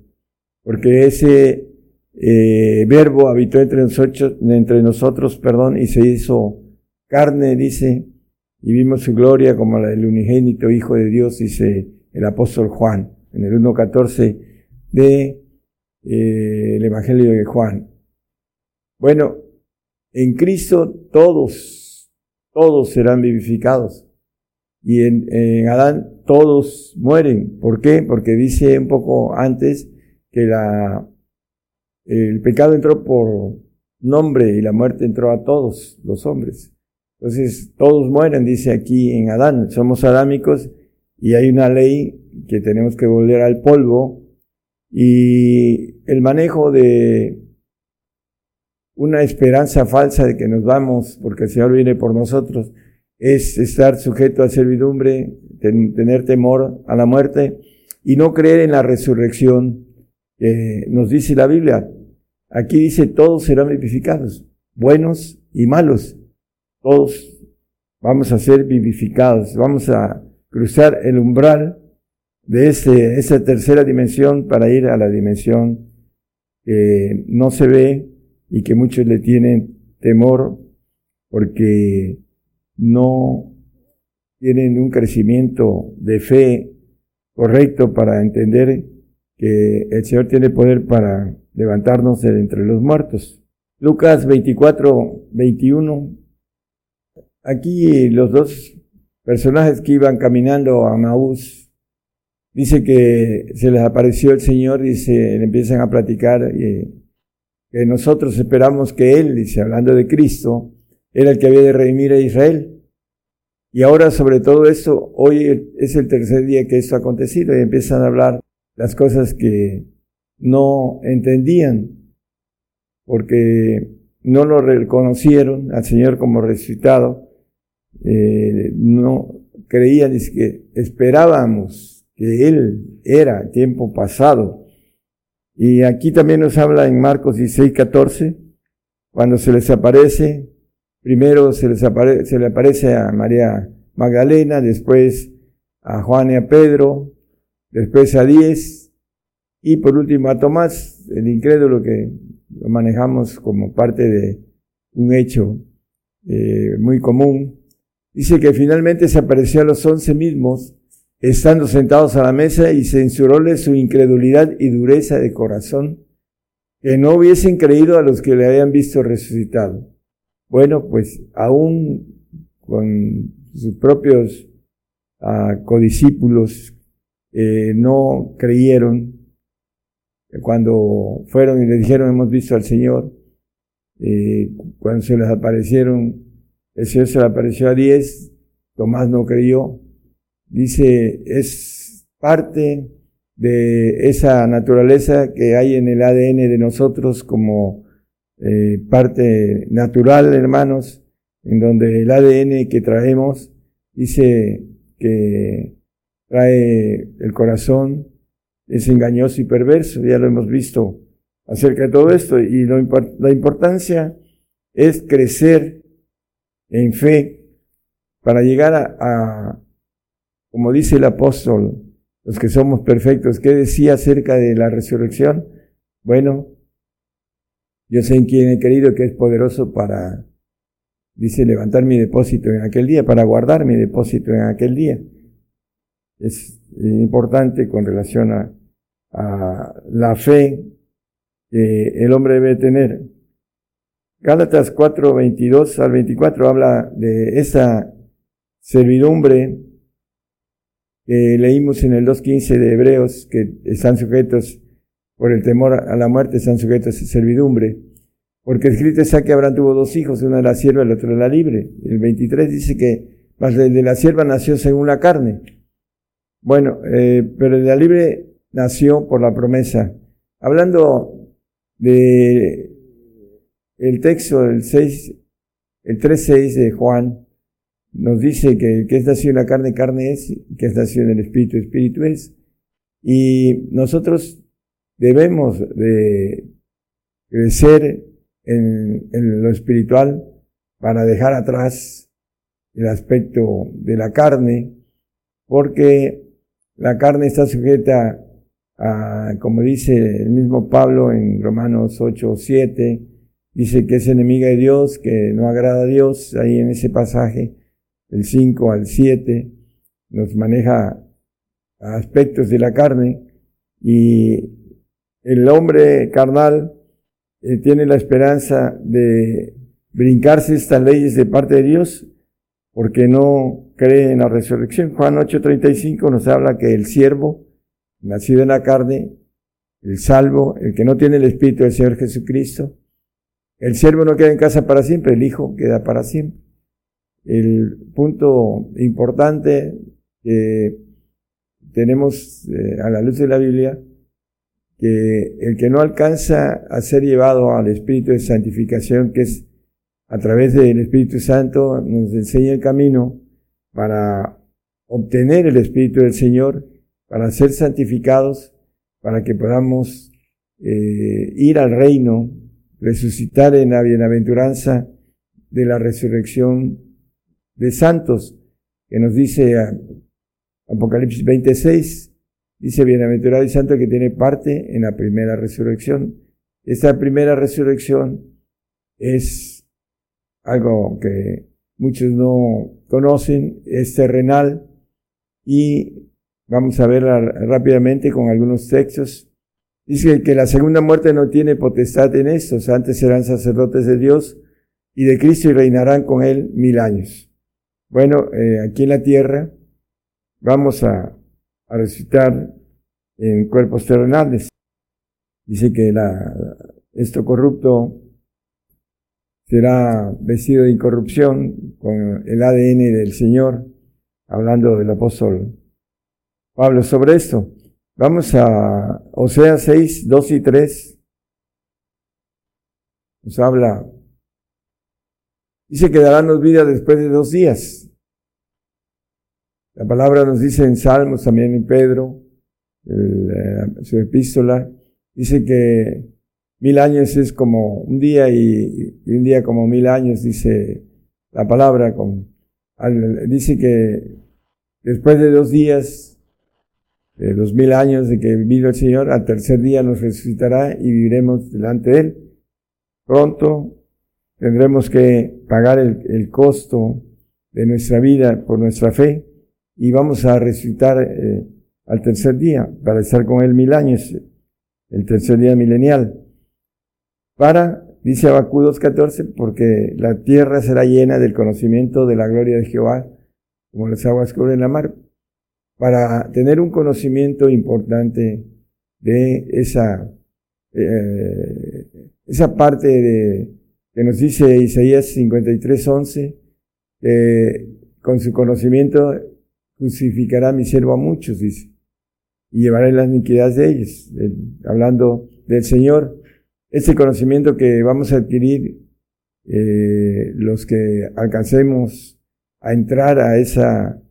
Porque ese eh, verbo habitó entre nosotros, entre nosotros, perdón, y se hizo carne, dice, y vimos su gloria como la del unigénito Hijo de Dios, dice el apóstol Juan, en el 1.14 de eh, el Evangelio de Juan. Bueno, en Cristo todos, todos serán vivificados. Y en, en Adán todos mueren. ¿Por qué? Porque dice un poco antes que la, el pecado entró por nombre y la muerte entró a todos los hombres. Entonces, todos mueren, dice aquí en Adán. Somos adámicos y hay una ley que tenemos que volver al polvo y el manejo de una esperanza falsa de que nos vamos porque el Señor viene por nosotros es estar sujeto a servidumbre, tener temor a la muerte y no creer en la resurrección nos dice la Biblia. Aquí dice todos serán vivificados, buenos y malos. Todos vamos a ser vivificados, vamos a cruzar el umbral de ese, esa tercera dimensión para ir a la dimensión que no se ve y que muchos le tienen temor porque no tienen un crecimiento de fe correcto para entender que el Señor tiene poder para levantarnos de entre los muertos. Lucas 24, 21. Aquí los dos personajes que iban caminando a Maús, dice que se les apareció el Señor y se le empiezan a platicar y, que nosotros esperamos que Él, dice, hablando de Cristo, era el que había de redimir a Israel. Y ahora sobre todo esto, hoy es el tercer día que esto ha acontecido y empiezan a hablar las cosas que no entendían, porque no lo reconocieron al Señor como resucitado, eh, no creían, es que esperábamos que Él era tiempo pasado. Y aquí también nos habla en Marcos 16, 14, cuando se les aparece, primero se, les se le aparece a María Magdalena, después a Juan y a Pedro, después a diez, y por último a Tomás, el incrédulo que lo manejamos como parte de un hecho eh, muy común. Dice que finalmente se apareció a los once mismos, estando sentados a la mesa, y censuróles su incredulidad y dureza de corazón, que no hubiesen creído a los que le habían visto resucitado. Bueno, pues aún con sus propios uh, codiscípulos eh, no creyeron cuando fueron y le dijeron hemos visto al Señor, eh, cuando se les aparecieron, el Señor se le apareció a diez, Tomás no creyó, dice, es parte de esa naturaleza que hay en el ADN de nosotros como eh, parte natural, hermanos, en donde el ADN que traemos dice que trae el corazón, es engañoso y perverso, ya lo hemos visto acerca de todo esto, y la importancia es crecer en fe para llegar a, como dice el apóstol, los que somos perfectos, ¿qué decía acerca de la resurrección? Bueno, yo sé en quién he querido que es poderoso para Dice levantar mi depósito en aquel día, para guardar mi depósito en aquel día. Es importante con relación a, la fe que el hombre debe tener. Gálatas 4, 22 al 24 habla de esa servidumbre que leímos en el 2.15 de Hebreos, que están sujetos por el temor a la muerte, están sujetos a servidumbre. Porque escrito está que Abraham tuvo dos hijos, uno de la sierva y el otro de la libre. El 23 dice que más el de la sierva nació según la carne. Bueno, eh, pero el de la libre nació por la promesa. Hablando de el texto del 6, el 3.6 de Juan, nos dice que que es nacido en la carne, carne es, que es nacido en el espíritu, espíritu es. Y nosotros debemos de crecer en, lo espiritual para dejar atrás el aspecto de la carne, porque la carne está sujeta a, como dice el mismo Pablo en Romanos 8 o 7, dice que es enemiga de Dios, que no agrada a Dios, ahí en ese pasaje, el 5 al 7, nos maneja aspectos de la carne y el hombre carnal eh, tiene la esperanza de brincarse estas leyes de parte de Dios porque no cree en la resurrección. Juan 8:35 nos habla que el siervo, nacido en la carne, el salvo, el que no tiene el Espíritu del Señor Jesucristo, el siervo no queda en casa para siempre, el Hijo queda para siempre. El punto importante que tenemos eh, a la luz de la Biblia que el que no alcanza a ser llevado al Espíritu de santificación, que es a través del Espíritu Santo, nos enseña el camino para obtener el Espíritu del Señor, para ser santificados, para que podamos eh, ir al reino, resucitar en la bienaventuranza de la resurrección de santos, que nos dice Apocalipsis 26, dice, bienaventurado y santo que tiene parte en la primera resurrección. Esta primera resurrección es algo que muchos no conocen, es terrenal y vamos a verla rápidamente con algunos textos. Dice que la segunda muerte no tiene potestad en estos, antes serán sacerdotes de Dios y de Cristo y reinarán con él mil años. Bueno, eh, aquí en la tierra vamos a, a resucitar en cuerpos terrenales. Dice que la, esto corrupto será vestido de incorrupción con el ADN del Señor, hablando del apóstol Pablo sobre esto. Vamos a Oseas 6, 2 y 3. Nos habla. Dice que darán vida después de dos días. La palabra nos dice en Salmos, también en Pedro, el, su epístola, dice que Mil años es como un día y, un día como mil años, dice la palabra. Con, dice que después de dos días, de dos mil años de que vivió el Señor, al tercer día nos resucitará y viviremos delante de Él. Pronto tendremos que pagar el, costo de nuestra vida por nuestra fe y vamos a resucitar eh, al tercer día para estar con Él mil años, el tercer día milenial. Para, dice Abacú 2.14, porque la tierra será llena del conocimiento de la gloria de Jehová, como las aguas cubren la mar, para tener un conocimiento importante de esa, eh, esa parte de, que nos dice Isaías 53.11, que con su conocimiento justificará a mi siervo a muchos, dice, y llevaré las iniquidades de ellos, hablando del Señor. Ese conocimiento que vamos a adquirir eh, los que alcancemos a entrar a esa,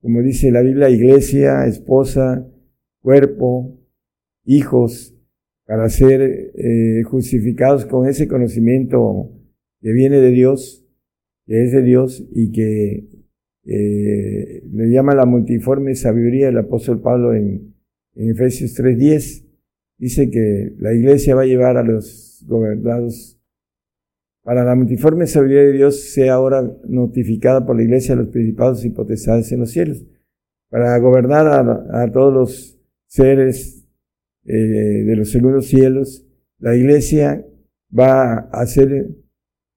como dice la Biblia, iglesia, esposa, cuerpo, hijos, para ser eh, justificados con ese conocimiento que viene de Dios, que es de Dios y que eh, le llama la multiforme sabiduría del apóstol Pablo en, en Efesios 3.10 dice que la iglesia va a llevar a los gobernados para la multiforme sabiduría de Dios sea ahora notificada por la iglesia a los principados y potestades en los cielos, para gobernar a, todos los seres eh, de los segundos cielos. La iglesia va a ser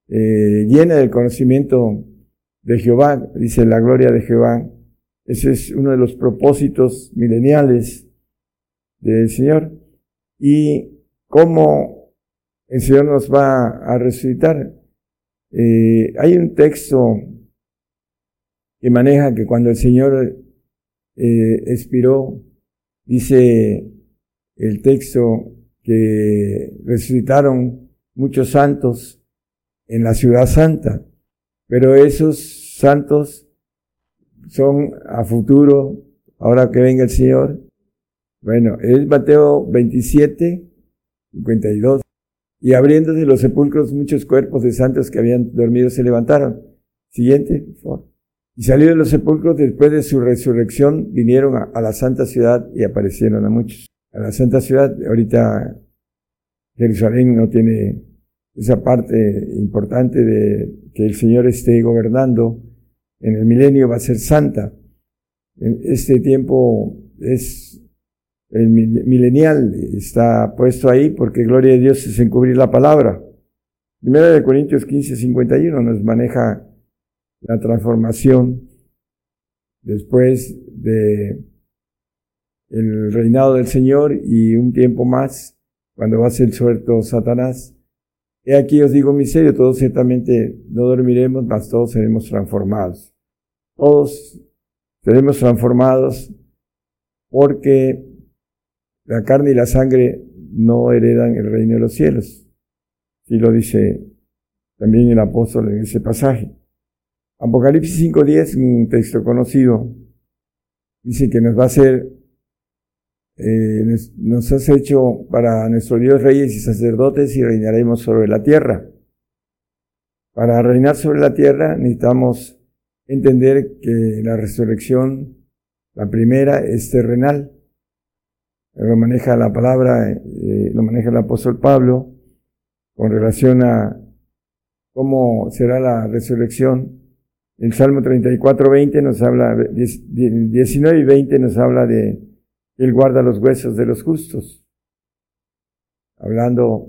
eh, llena del conocimiento de Jehová, dice la gloria de Jehová. Ese es uno de los propósitos mileniales del Señor y cómo el Señor nos va a resucitar. Eh, hay un texto que maneja que cuando el Señor eh, expiró, dice el texto que resucitaron muchos santos en la ciudad santa, pero esos santos son a futuro, ahora que venga el Señor, bueno, es Mateo 27, 52. Y abriéndose los sepulcros, muchos cuerpos de santos que habían dormido se levantaron. Siguiente, por favor. Y salieron los sepulcros después de su resurrección, vinieron a, la santa ciudad y aparecieron a muchos. A la santa ciudad, ahorita Jerusalén no tiene esa parte importante de que el Señor esté gobernando. En el milenio va a ser santa. Este tiempo es el milenial está puesto ahí porque gloria de Dios es encubrir la palabra. Primera de Corintios 15, 51 nos maneja la transformación después de el reinado del Señor y un tiempo más cuando va a ser suelto Satanás. He aquí os digo miserio, todos ciertamente no dormiremos, mas todos seremos transformados. Todos seremos transformados porque la carne y la sangre no heredan el reino de los cielos. Y lo dice también el apóstol en ese pasaje. Apocalipsis 5.10, un texto conocido, dice que nos va a ser, eh, nos has hecho para nuestro Dios reyes y sacerdotes y reinaremos sobre la tierra. Para reinar sobre la tierra necesitamos entender que la resurrección, la primera, es terrenal. Lo maneja la palabra, eh, lo maneja el apóstol Pablo con relación a cómo será la resurrección. El Salmo 34, 20 nos habla, 19 y 20 nos habla de Él guarda los huesos de los justos. Hablando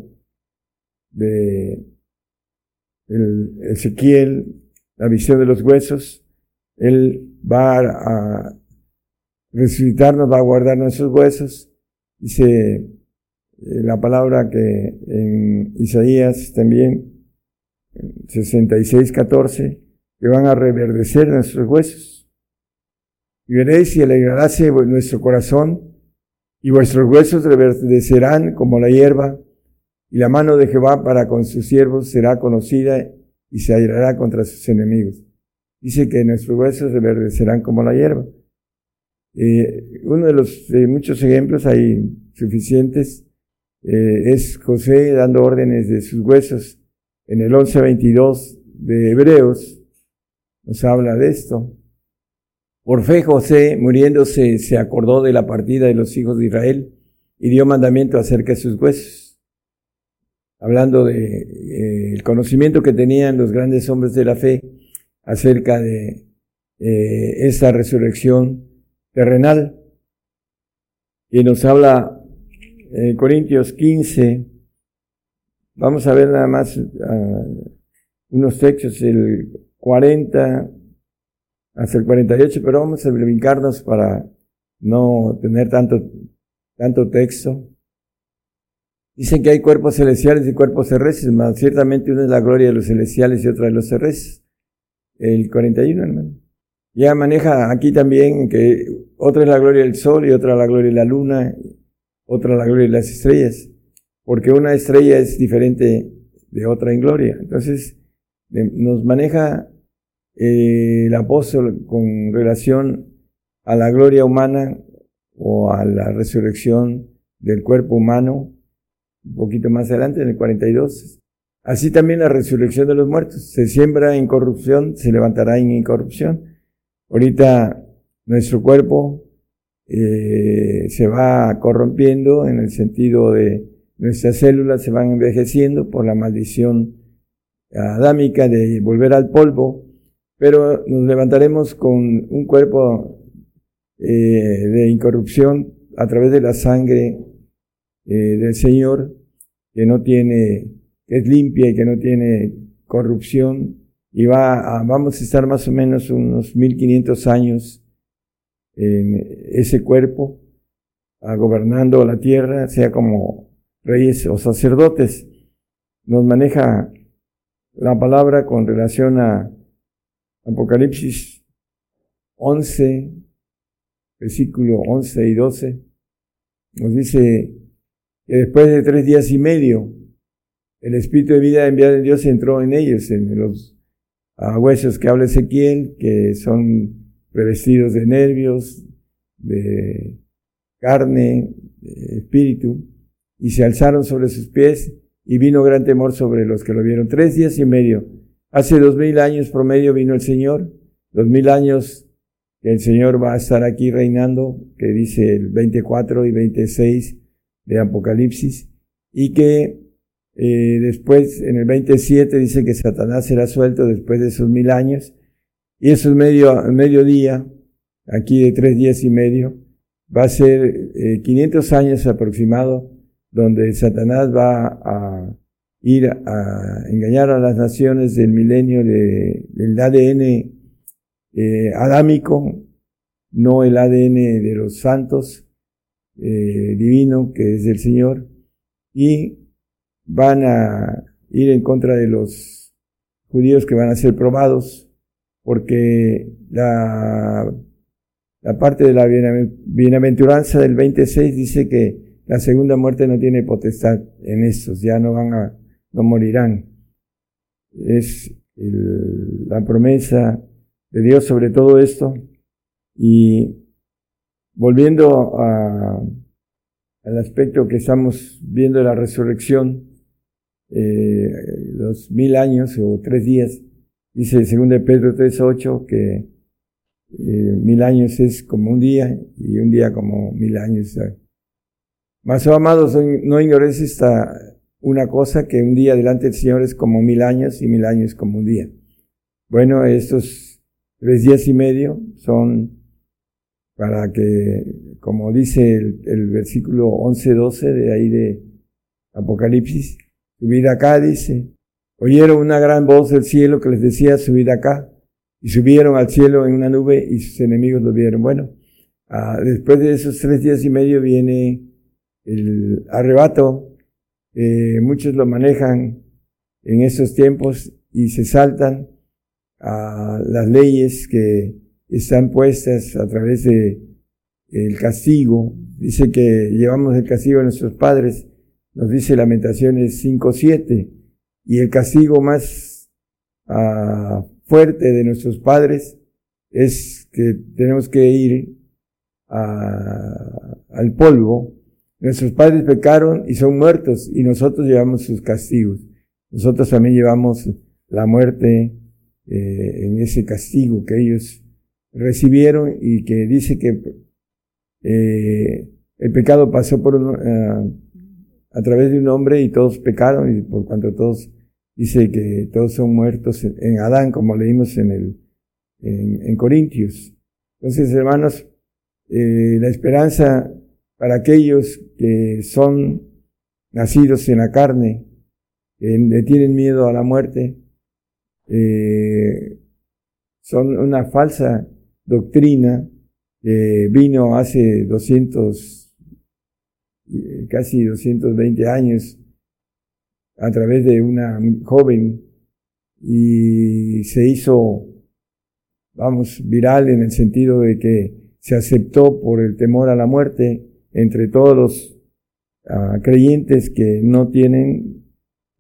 de el Ezequiel, la visión de los huesos, Él va a resucitarnos, va a guardar nuestros huesos. Dice eh, la palabra que en Isaías también, 66, 14, que van a reverdecer nuestros huesos. Y veréis y alegraráse nuestro corazón, y vuestros huesos reverdecerán como la hierba, y la mano de Jehová para con sus siervos será conocida y se airará contra sus enemigos. Dice que nuestros huesos reverdecerán como la hierba. Eh, uno de los muchos ejemplos, hay suficientes, eh, es José dando órdenes de sus huesos. En el 11.22 de Hebreos nos habla de esto. Por fe José, muriéndose, se acordó de la partida de los hijos de Israel y dio mandamiento acerca de sus huesos hablando de eh, conocimiento que tenían los grandes hombres de la fe acerca de eh, esta resurrección terrenal. Y nos habla en Corintios 15, vamos a ver nada más ah, unos textos, el 40 hasta el 48, pero vamos a brincarnos para no tener tanto, tanto texto. Dicen que hay cuerpos celestiales y cuerpos terrestres, más ciertamente una es la gloria de los celestiales y otra de los terrestres. El 41, hermano. Ya maneja aquí también que otra es la gloria del sol y otra la gloria de la luna, otra la gloria de las estrellas, porque una estrella es diferente de otra en gloria. Entonces, nos maneja eh, el apóstol con relación a la gloria humana o a la resurrección del cuerpo humano un poquito más adelante, en el 42. Así también la resurrección de los muertos. Se siembra en corrupción, se levantará en incorrupción. Ahorita nuestro cuerpo eh, se va corrompiendo en el sentido de nuestras células se van envejeciendo por la maldición adámica de volver al polvo, pero nos levantaremos con un cuerpo eh, de incorrupción a través de la sangre eh, del Señor, que no tiene, que es limpia y que no tiene corrupción, y va a, vamos a estar más o menos unos 1500 años en ese cuerpo, gobernando la tierra, sea como reyes o sacerdotes. Nos maneja la palabra con relación a Apocalipsis 11, versículo 11 y 12. Nos dice, que después de tres días y medio, el espíritu de vida enviado de Dios entró en ellos, en los huesos que habla Ezequiel, que son revestidos de nervios, de carne, de espíritu, y se alzaron sobre sus pies, y vino gran temor sobre los que lo vieron. Tres días y medio. Hace dos mil años promedio vino el Señor, dos mil años que el Señor va a estar aquí reinando, que dice el 24 y 26 de Apocalipsis, y que eh, después, en el 27, dice que Satanás será suelto después de esos mil años, y esos medio, mediodía, aquí de tres días y medio, va a ser 500 eh, años aproximado, donde Satanás va a ir a engañar a las naciones del milenio de, del ADN eh, adámico, no el ADN de los santos, eh, divino que es del Señor y van a ir en contra de los judíos que van a ser probados porque la, la parte de la bienaventuranza del 26 dice que la segunda muerte no tiene potestad en estos, ya no van a, no morirán. Es la promesa de Dios sobre todo esto y Volviendo a, al aspecto que estamos viendo de la resurrección, eh, los mil años o tres días. Dice según de Pedro 3.8 que eh, mil años es como un día y un día como mil años. Mas, oh, amados, no ignoréis esta una cosa que un día delante del Señor es como mil años y mil años como un día. Bueno, estos tres días y medio son para que, como dice el, versículo 11-12 de ahí de Apocalipsis, subid acá, dice, oyeron una gran voz del cielo que les decía, subid acá, y subieron al cielo en una nube y sus enemigos lo vieron. Bueno, ah, después de esos tres días y medio viene el arrebato, eh, muchos lo manejan en estos tiempos y se saltan a las leyes que están puestas a través de el castigo. Dice que llevamos el castigo a nuestros padres, nos dice Lamentaciones 5.7, y el castigo más ah, fuerte de nuestros padres es que tenemos que ir al polvo. Nuestros padres pecaron y son muertos y nosotros llevamos sus castigos. Nosotros también llevamos la muerte eh, en ese castigo que ellos recibieron y que dice que eh, el pecado pasó por uh, a través de un hombre y todos pecaron y por cuanto todos dice que todos son muertos en Adán como leímos en el en, en Corintios. Entonces, hermanos, eh, la esperanza para aquellos que son nacidos en la carne, que le tienen miedo a la muerte, eh, son una falsa doctrina que vino hace 200, eh, casi 220 años a través de una joven y se hizo, vamos, viral en el sentido de que se aceptó por el temor a la muerte entre todos los ah, creyentes que no tienen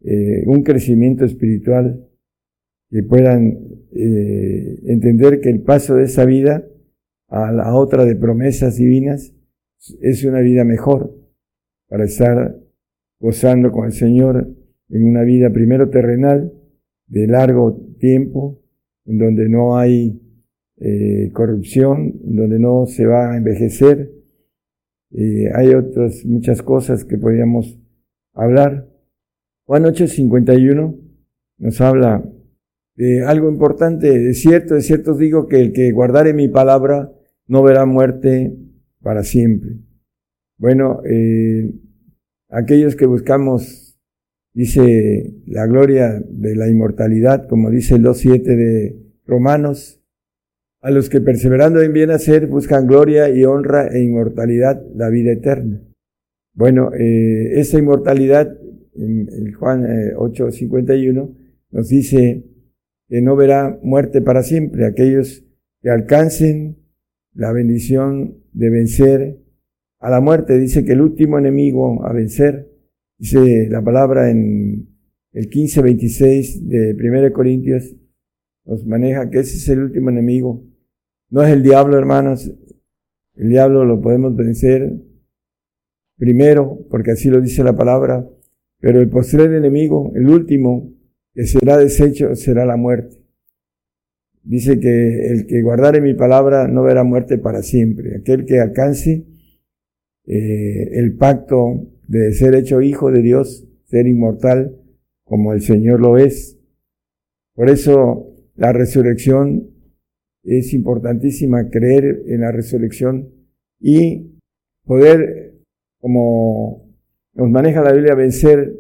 eh, un crecimiento espiritual que puedan eh, entender que el paso de esa vida a la otra de promesas divinas es una vida mejor para estar gozando con el Señor en una vida primero terrenal de largo tiempo, en donde no hay eh, corrupción, en donde no se va a envejecer. Eh, hay otras muchas cosas que podríamos hablar. Juan 8:51 nos habla de algo importante, de cierto, de cierto digo que el que guardare mi palabra no verá muerte para siempre. Bueno, eh, aquellos que buscamos, dice la gloria de la inmortalidad, como dice el 2.7 de Romanos, a los que perseverando en bien hacer buscan gloria y honra e inmortalidad, la vida eterna. Bueno, eh, esa inmortalidad, en, Juan 8.51, eh, nos dice que no verá muerte para siempre. Aquellos que alcancen la bendición de vencer a la muerte. Dice que el último enemigo a vencer, dice la palabra en el 15-26 de 1 Corintios, nos maneja que ese es el último enemigo. No es el diablo, hermanos. El diablo lo podemos vencer primero, porque así lo dice la palabra, pero el postrer enemigo, el último, que será deshecho será la muerte. Dice que el que guardare mi palabra no verá muerte para siempre. Aquel que alcance eh, el pacto de ser hecho hijo de Dios, ser inmortal, como el Señor lo es. Por eso la resurrección es importantísima, creer en la resurrección y poder, como nos maneja la Biblia, vencer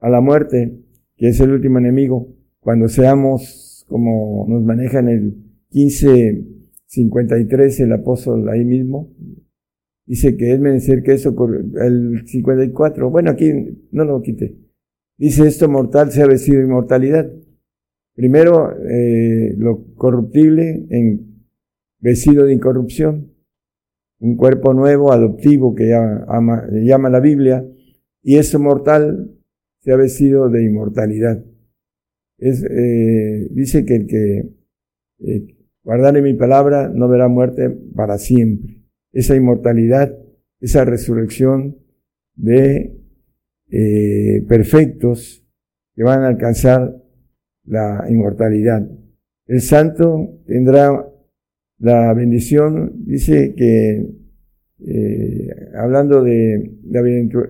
a la muerte que es el último enemigo, cuando seamos como nos maneja en el 1553 el apóstol ahí mismo, dice que es menester que eso, el 54, bueno, aquí no lo quité, dice esto mortal se ha vestido inmortalidad. Primero, eh, lo corruptible en vestido de incorrupción, un cuerpo nuevo, adoptivo, que llama la Biblia, y eso mortal se ha vestido de inmortalidad. Es, eh, dice que el que eh, guardare mi palabra no verá muerte para siempre. Esa inmortalidad, esa resurrección de eh, perfectos que van a alcanzar la inmortalidad. El santo tendrá la bendición, dice que, eh, hablando de la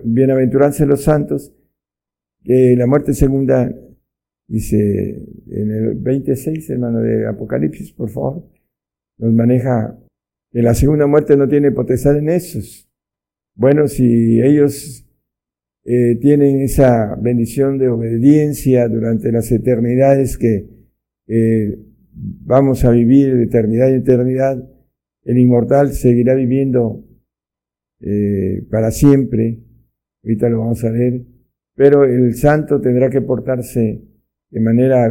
bienaventuranza de los santos, que la muerte segunda, dice en el 26, hermano de Apocalipsis, por favor, nos maneja que la segunda muerte no tiene potestad en esos. Bueno, si ellos eh, tienen esa bendición de obediencia durante las eternidades que eh, vamos a vivir de eternidad en eternidad, el inmortal seguirá viviendo eh, para siempre. Ahorita lo vamos a ver. Pero el santo tendrá que portarse de manera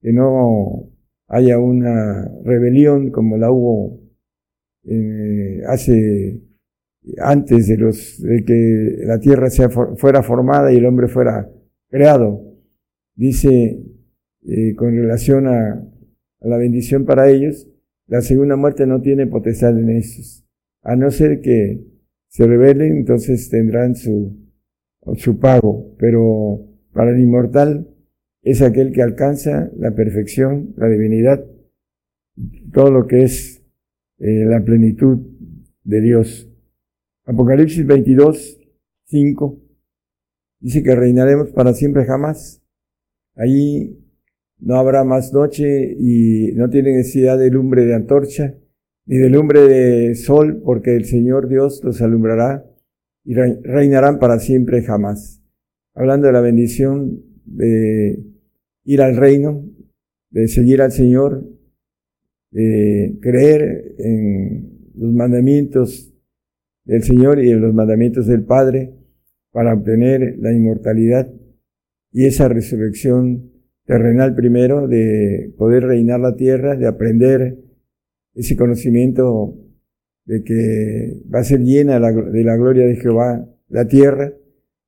que no haya una rebelión como la hubo hace antes de, los, de que la tierra sea, fuera formada y el hombre fuera creado. Dice, eh, con relación a, la bendición para ellos, la segunda muerte no tiene potestad en ellos. A no ser que se rebelen, entonces tendrán su, su pago. Pero para el inmortal es aquel que alcanza la perfección, la divinidad, todo lo que es eh, la plenitud de Dios. Apocalipsis 22, 5, dice que reinaremos para siempre jamás. Allí no habrá más noche y no tiene necesidad de lumbre de antorcha ni de lumbre de sol, porque el Señor Dios los alumbrará y reinarán para siempre jamás. Hablando de la bendición de ir al reino, de seguir al Señor, de creer en los mandamientos del Señor y en los mandamientos del Padre para obtener la inmortalidad y esa resurrección terrenal primero de poder reinar la tierra, de aprender ese conocimiento de que va a ser llena de la gloria de Jehová la tierra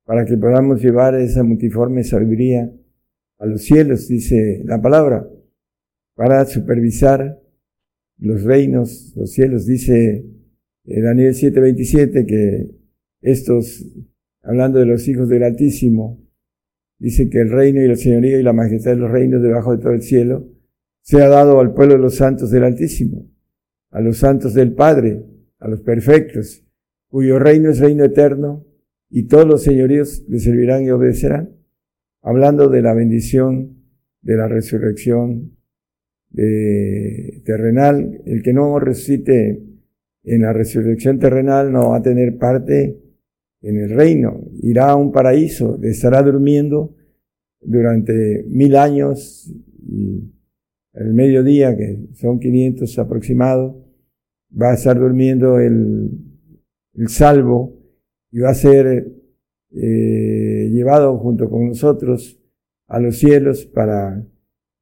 para que podamos llevar esa multiforme sabiduría a los cielos, dice la palabra, para supervisar los reinos, los cielos, dice eh, Daniel 7:27, que estos, hablando de los hijos del Altísimo, dice que el reino y la señoría y la majestad de los reinos debajo de todo el cielo se ha dado al pueblo de los santos del Altísimo, a los santos del Padre, a los perfectos, cuyo reino es reino eterno, y todos los señoríos le servirán y obedecerán, hablando de la bendición de la resurrección de terrenal, el que no resucite en la resurrección terrenal no va a tener parte en el reino, irá a un paraíso, estará durmiendo durante mil años y el mediodía, que son 500 aproximados, va a estar durmiendo el, el salvo y va a ser eh, llevado junto con nosotros a los cielos para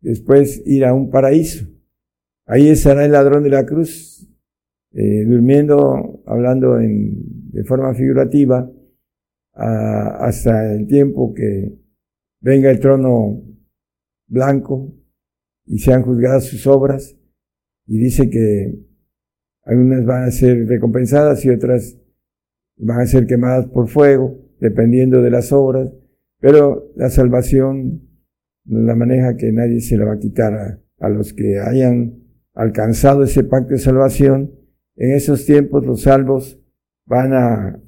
después ir a un paraíso. Ahí estará el ladrón de la cruz, eh, durmiendo, hablando en, de forma figurativa, hasta el tiempo que venga el trono blanco y sean juzgadas sus obras, y dice que algunas van a ser recompensadas y otras van a ser quemadas por fuego, dependiendo de las obras, pero la salvación la maneja que nadie se la va a quitar a, a los que hayan alcanzado ese pacto de salvación en esos tiempos los salvos van a,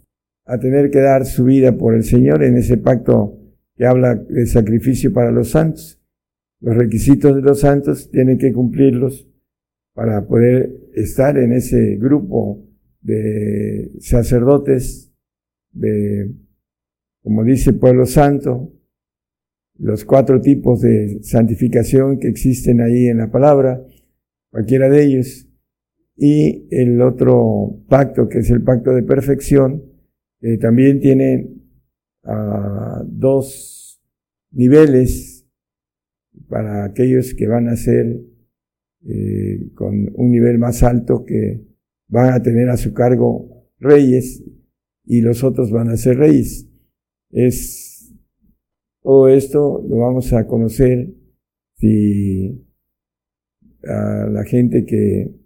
a tener que dar su vida por el Señor en ese pacto que habla de sacrificio para los santos. Los requisitos de los santos tienen que cumplirlos para poder estar en ese grupo de sacerdotes, de, como dice pueblo santo, los cuatro tipos de santificación que existen ahí en la palabra, cualquiera de ellos, y el otro pacto, que es el pacto de perfección, también tiene uh, dos niveles para aquellos que van a ser eh, con un nivel más alto que van a tener a su cargo reyes y los otros van a ser reyes. Es todo esto lo vamos a conocer si a la gente que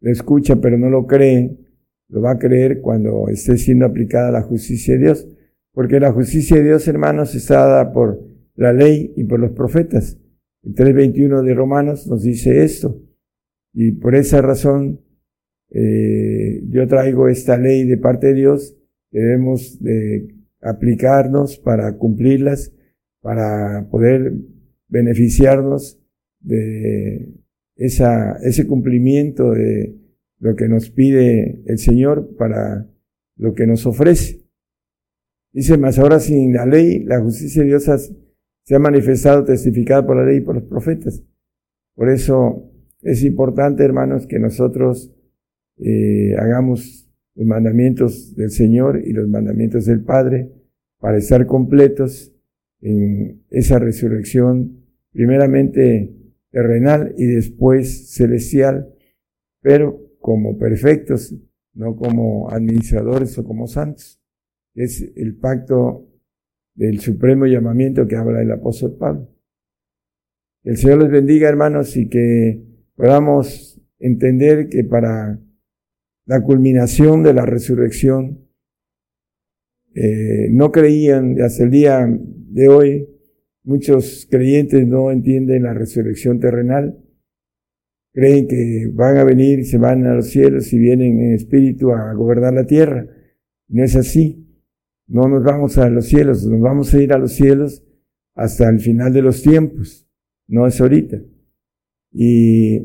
lo escucha pero no lo cree, lo va a creer cuando esté siendo aplicada la justicia de Dios. Porque la justicia de Dios, hermanos, está dada por la ley y por los profetas. El 3.21 de Romanos nos dice esto. Y por esa razón eh, yo traigo esta ley de parte de Dios debemos de aplicarnos para cumplirlas, para poder beneficiarnos de ese cumplimiento de lo que nos pide el Señor para lo que nos ofrece. Dice, más ahora sin la ley, la justicia de Dios se ha manifestado, testificada por la ley y por los profetas. Por eso es importante, hermanos, que nosotros eh, hagamos los mandamientos del Señor y los mandamientos del Padre para estar completos en esa resurrección, primeramente terrenal y después celestial, pero como perfectos, no como administradores o como santos. Es el pacto del supremo llamamiento que habla el apóstol Pablo. El Señor les bendiga, hermanos, y que podamos entender que para la culminación de la resurrección, eh, no creían, hasta el día de hoy, muchos creyentes no entienden la resurrección terrenal, creen que van a venir se van a los cielos y vienen en espíritu a gobernar la tierra. No es así. No nos vamos a los cielos, nos vamos a ir a los cielos hasta el final de los tiempos. No es ahorita. Y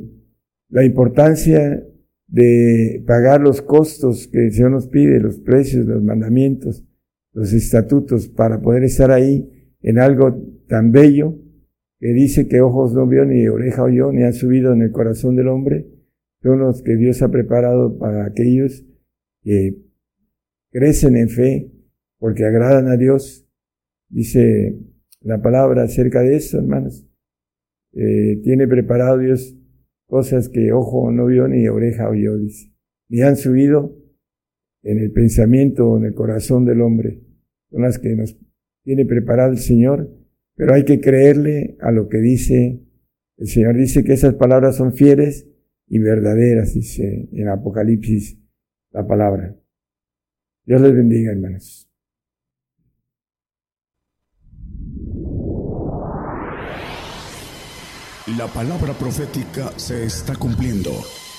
la importancia de pagar los costos que el Señor nos pide, los precios, los mandamientos, los estatutos, para poder estar ahí en algo tan bello que dice que ojos no vio ni oreja oyó ni han subido en el corazón del hombre, son los que Dios ha preparado para aquellos que crecen en fe porque agradan a Dios. Dice la palabra acerca de eso, hermanos. Eh, tiene preparado Dios cosas que ojo no vio ni oreja oyó, dice, ni han subido en el pensamiento o en el corazón del hombre. Son las que nos tiene preparado el Señor, pero hay que creerle a lo que dice. El Señor dice que esas palabras son fieles y verdaderas, dice en Apocalipsis la palabra. Dios les bendiga, hermanos. La palabra profética se está cumpliendo.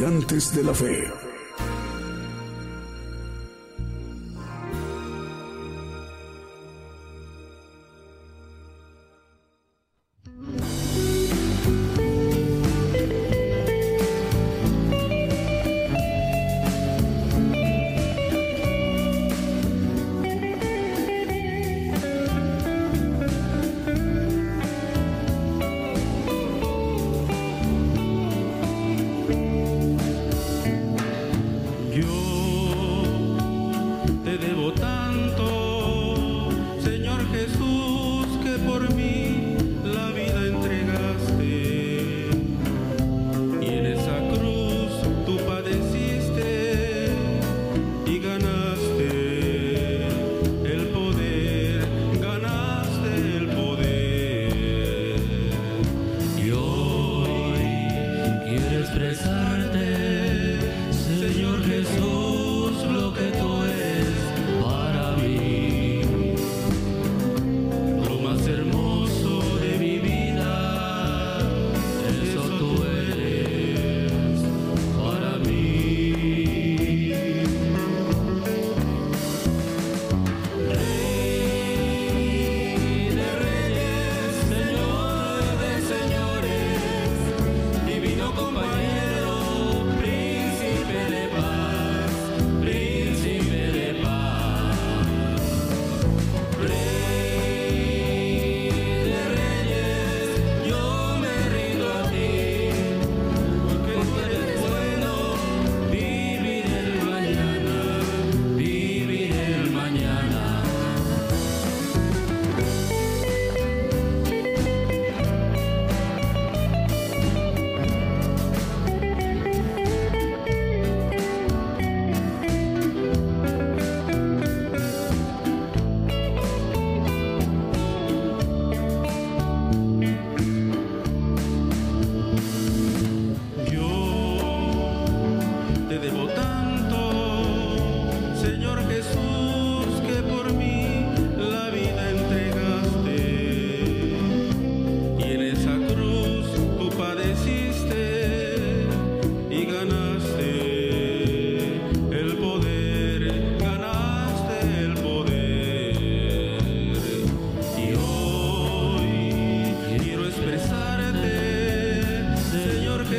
Gigantes de la fe.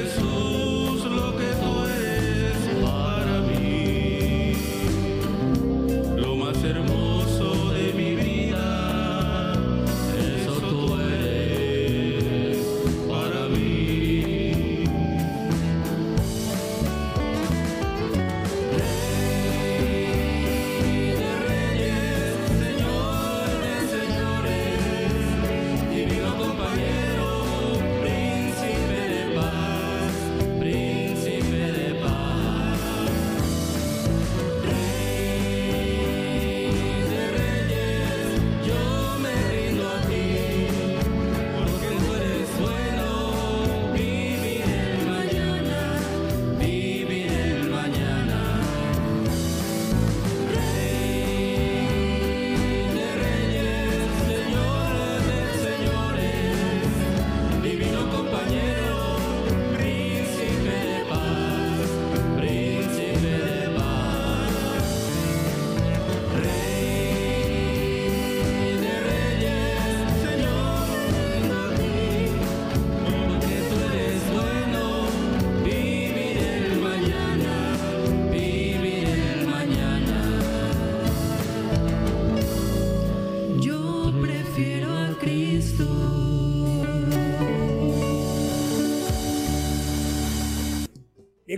Jesus.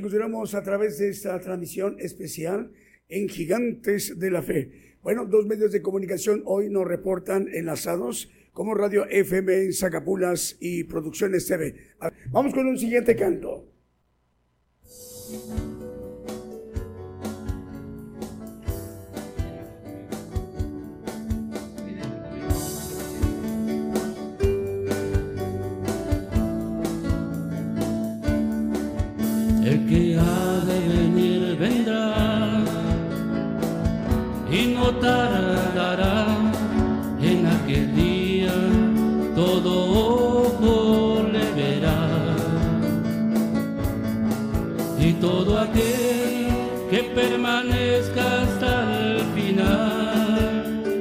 encontramos a través de esta transmisión especial en Gigantes de la Fe. Bueno, dos medios de comunicación hoy nos reportan enlazados como Radio FM en Zacapulas y Producciones TV. Vamos con un siguiente canto. tardará en aquel día, todo ojo le verá. Y todo aquel que permanezca hasta el final,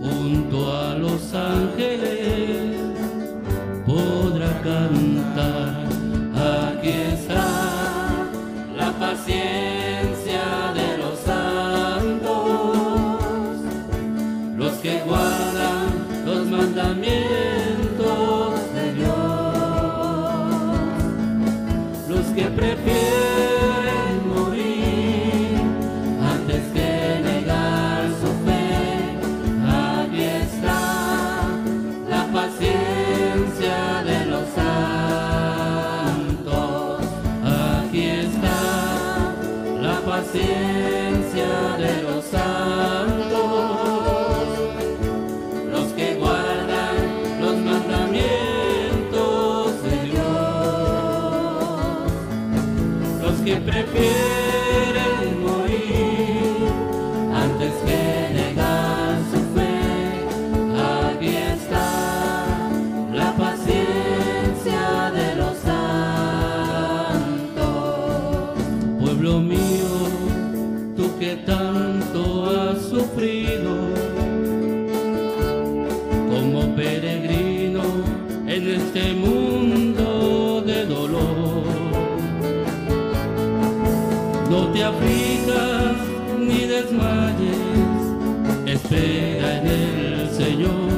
junto a los ángeles, podrá cantar. Aquí está la paciencia. prefiro. te aflijas ni desmayes, espera en el Señor.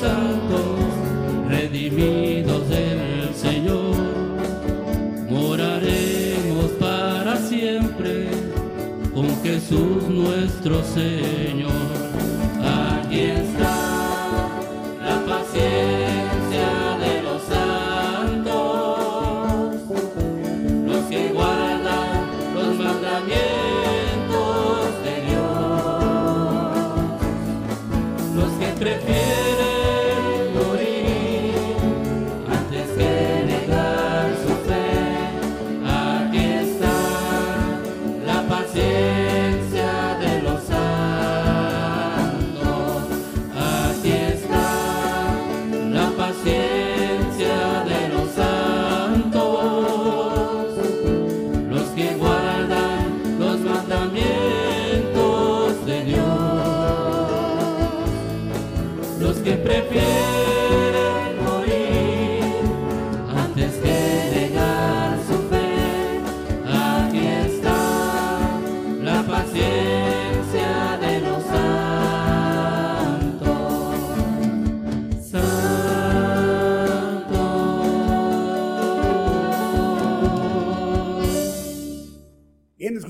Santos redimidos del Señor, moraremos para siempre con Jesús nuestro Señor.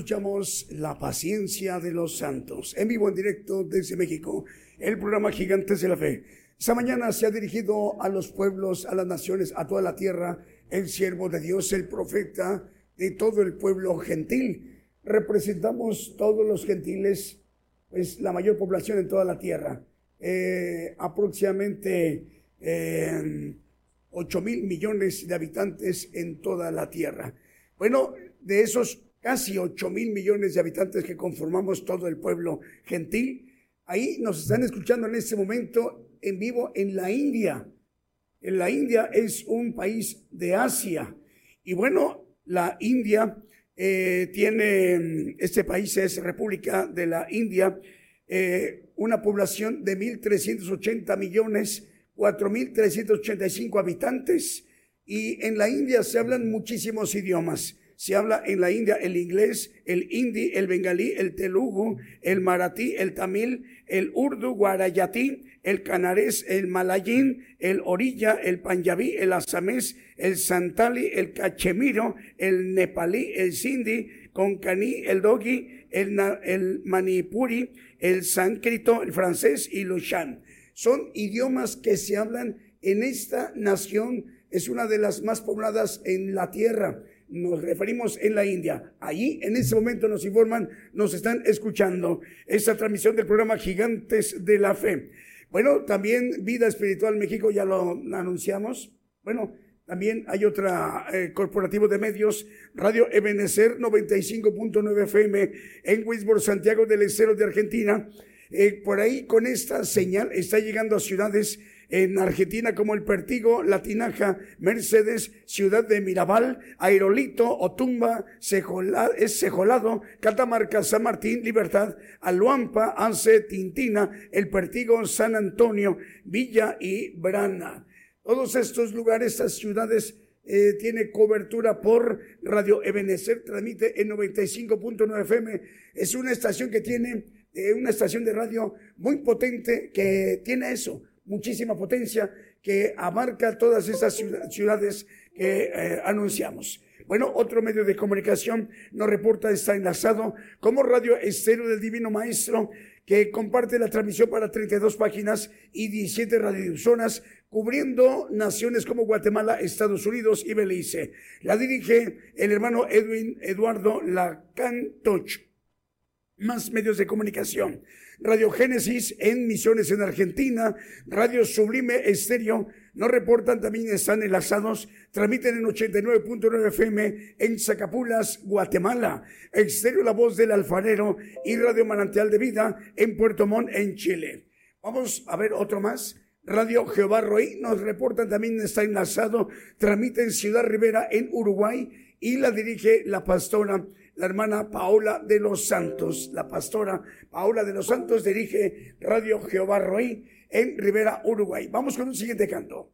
Escuchamos La paciencia de los santos, en vivo, en directo desde México, el programa Gigantes de la Fe. Esta mañana se ha dirigido a los pueblos, a las naciones, a toda la tierra, el siervo de Dios, el profeta de todo el pueblo gentil. Representamos todos los gentiles, pues la mayor población en toda la tierra. Eh, aproximadamente eh, 8 mil millones de habitantes en toda la tierra. Bueno, de esos casi 8 mil millones de habitantes que conformamos todo el pueblo gentil, ahí nos están escuchando en este momento en vivo en la India. En la India es un país de Asia. Y bueno, la India eh, tiene, este país es República de la India, eh, una población de 1.380 millones, 4.385 habitantes. Y en la India se hablan muchísimos idiomas. Se habla en la India el inglés, el hindi, el bengalí, el telugu, el maratí, el tamil, el urdu, guarayatí, el canarés, el malayín, el orilla, el panjabí, el asamés, el santali, el cachemiro, el nepalí, el sindhi, concaní, el dogi, el, manipuri, el sánscrito, el francés y lushan. Son idiomas que se hablan en esta nación, es una de las más pobladas en la tierra. Nos referimos en la India. Allí, en ese momento, nos informan, nos están escuchando esta transmisión del programa Gigantes de la Fe. Bueno, también Vida Espiritual México, ya lo anunciamos. Bueno, también hay otra eh, corporativo de medios, Radio Ebenecer 95.9 FM en Wisborne, Santiago del Estero de Argentina. Eh, por ahí con esta señal está llegando a ciudades en Argentina como el Pertigo, Latinaja, Mercedes, Ciudad de Mirabal, Aerolito, Otumba, es Sejolado, Catamarca, San Martín, Libertad, Aluampa, Anse, Tintina, El Pertigo, San Antonio, Villa y Brana. Todos estos lugares, estas ciudades, eh, tiene cobertura por Radio Ebenezer, transmite en 95.9 FM. Es una estación que tiene, eh, una estación de radio muy potente que tiene eso, muchísima potencia, que abarca todas esas ciudad- ciudades que eh, anunciamos. Bueno, otro medio de comunicación nos reporta, está enlazado como Radio Estéreo del Divino Maestro, que comparte la transmisión para 32 páginas y 17 radiodifusoras, cubriendo naciones como Guatemala, Estados Unidos y Belice. La dirige el hermano Edwin Eduardo Lacantoch más medios de comunicación. Radio Génesis en Misiones en Argentina, Radio Sublime Estéreo, nos reportan también están enlazados, transmiten en 89.9 FM en Zacapulas, Guatemala, Estéreo La Voz del Alfarero y Radio Manantial de Vida en Puerto Montt, en Chile. Vamos a ver otro más. Radio Jehová Roí nos reportan también está enlazado, transmite en Ciudad Rivera en Uruguay y la dirige la pastora, la hermana Paola de los Santos. La pastora Paola de los Santos dirige Radio Jehová Roí en Rivera, Uruguay. Vamos con un siguiente canto.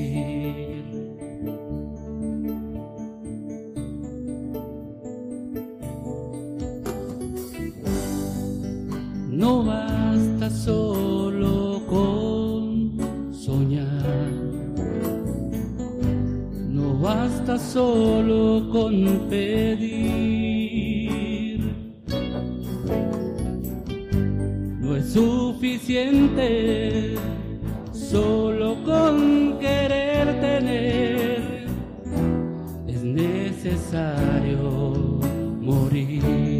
Solo con soñar. No basta solo con pedir. No es suficiente solo con querer tener. Es necesario morir.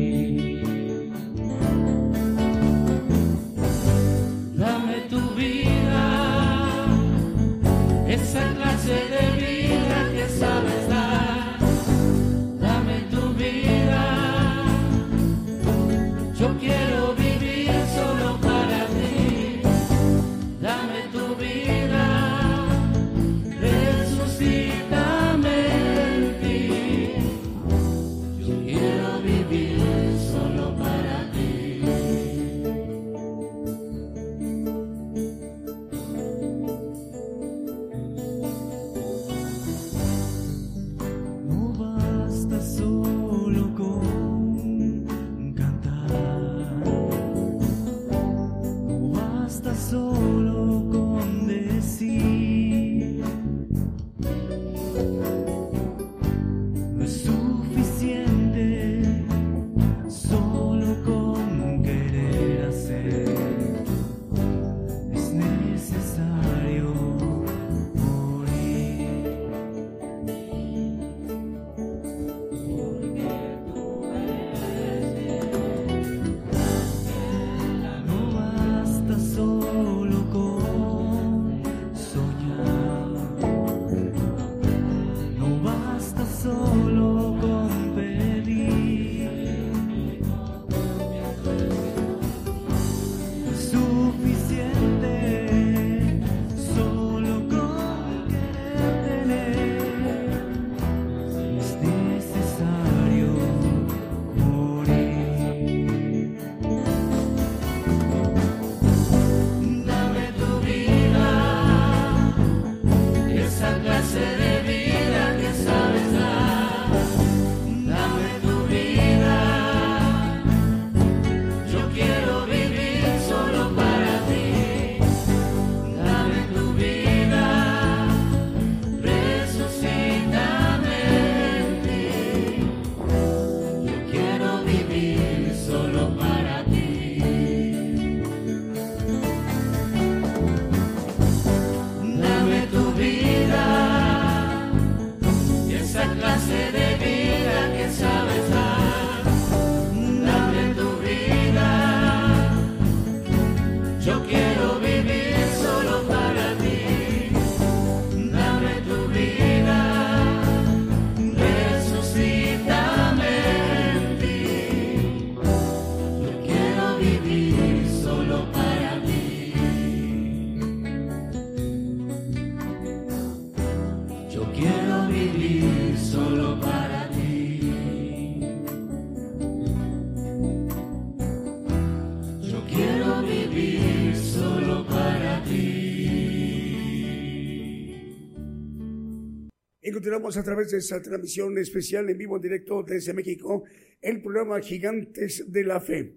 Continuamos a través de esta transmisión especial en vivo en directo desde México, el programa Gigantes de la Fe.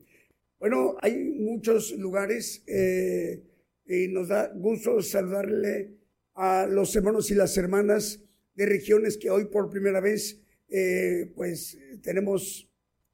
Bueno, hay muchos lugares eh, y nos da gusto saludarle a los hermanos y las hermanas de regiones que hoy por primera vez eh, pues tenemos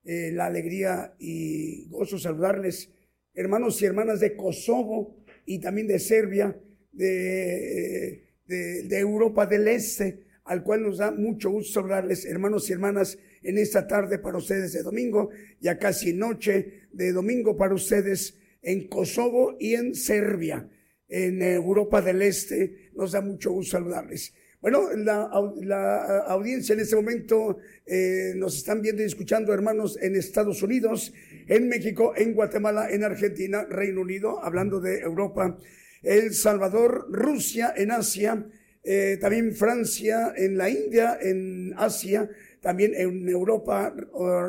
eh, la alegría y gozo saludarles. Hermanos y hermanas de Kosovo, y también de Serbia, de, de, de Europa del Este, al cual nos da mucho gusto hablarles, hermanos y hermanas, en esta tarde para ustedes de domingo, ya casi noche de domingo para ustedes en Kosovo y en Serbia, en Europa del Este. Nos da mucho gusto saludarles. Bueno, la, la audiencia en este momento eh, nos están viendo y escuchando hermanos en Estados Unidos, en México, en Guatemala, en Argentina, Reino Unido, hablando de Europa, El Salvador, Rusia, en Asia, eh, también Francia, en la India, en Asia, también en Europa,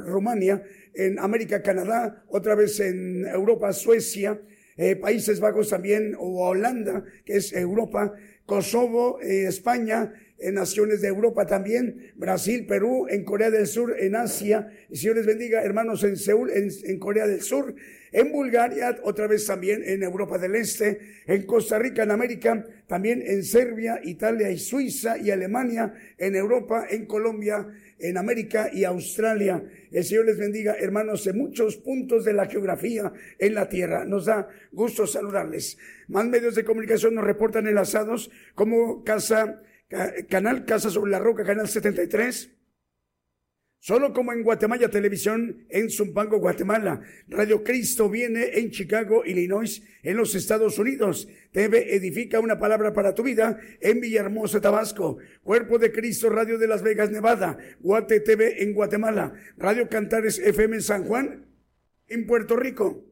Rumania, en América, Canadá, otra vez en Europa, Suecia, eh, Países Bajos también, o Holanda, que es Europa, Kosovo, eh, España, en naciones de Europa también, Brasil, Perú, en Corea del Sur, en Asia, y Señor les bendiga, hermanos, en Seúl, en, en, Corea del Sur, en Bulgaria, otra vez también en Europa del Este, en Costa Rica, en América, también en Serbia, Italia y Suiza y Alemania, en Europa, en Colombia, en América y Australia. El Señor les bendiga, hermanos, en muchos puntos de la geografía en la tierra. Nos da gusto saludarles. Más medios de comunicación nos reportan enlazados como Casa, Canal Casa sobre la Roca, Canal 73. Solo como en Guatemala Televisión, en Zumpango, Guatemala. Radio Cristo viene en Chicago, Illinois, en los Estados Unidos. TV Edifica una palabra para tu vida en Villahermosa, Tabasco. Cuerpo de Cristo, Radio de Las Vegas, Nevada. Guate TV en Guatemala. Radio Cantares FM en San Juan, en Puerto Rico.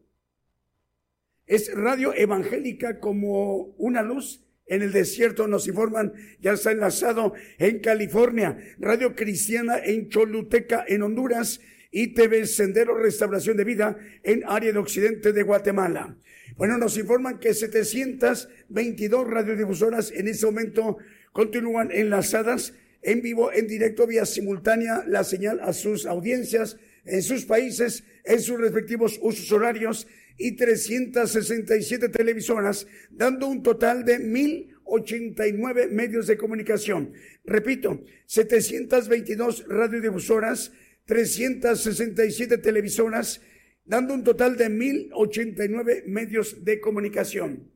Es radio evangélica como una luz en el desierto, nos informan, ya está enlazado en California, Radio Cristiana en Choluteca, en Honduras, y TV Sendero Restauración de Vida en área de occidente de Guatemala. Bueno, nos informan que 722 radiodifusoras en este momento continúan enlazadas en vivo, en directo, vía simultánea, la señal a sus audiencias en sus países, en sus respectivos usos horarios y 367 televisoras, dando un total de 1089 medios de comunicación. Repito, 722 radiodifusoras, 367 televisoras, dando un total de 1089 medios de comunicación.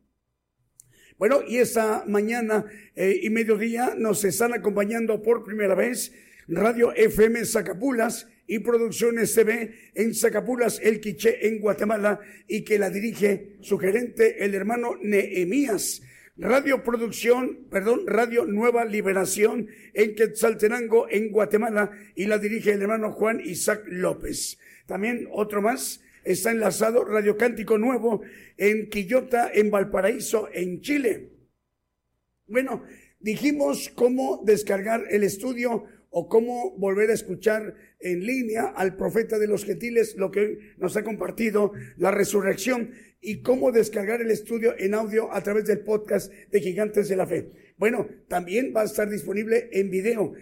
Bueno, y esta mañana eh, y mediodía nos están acompañando por primera vez Radio FM Zacapulas y Producciones TV en Zacapulas, El Quiché, en Guatemala, y que la dirige su gerente, el hermano Nehemías. Radio Producción, perdón, Radio Nueva Liberación en Quetzaltenango, en Guatemala, y la dirige el hermano Juan Isaac López. También otro más, está enlazado Radio Cántico Nuevo en Quillota, en Valparaíso, en Chile. Bueno, dijimos cómo descargar el estudio o cómo volver a escuchar en línea al profeta de los gentiles, lo que nos ha compartido, la resurrección, y cómo descargar el estudio en audio a través del podcast de Gigantes de la Fe. Bueno, también va a estar disponible en video.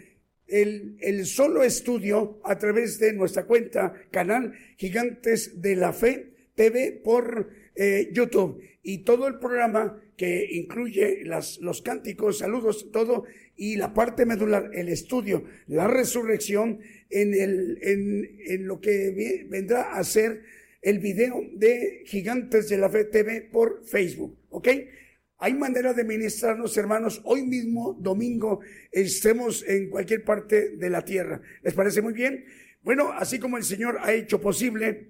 El, el solo estudio a través de nuestra cuenta, canal Gigantes de la Fe TV por eh, YouTube y todo el programa que incluye las, los cánticos, saludos, todo, y la parte medular, el estudio, la resurrección, en, el, lo que vendrá a ser el video de Gigantes de la Fe TV por Facebook, ¿ok? Hay manera de ministrarnos, hermanos, hoy mismo, domingo, estemos en cualquier parte de la tierra. ¿Les parece muy bien? Bueno, así como el Señor ha hecho posible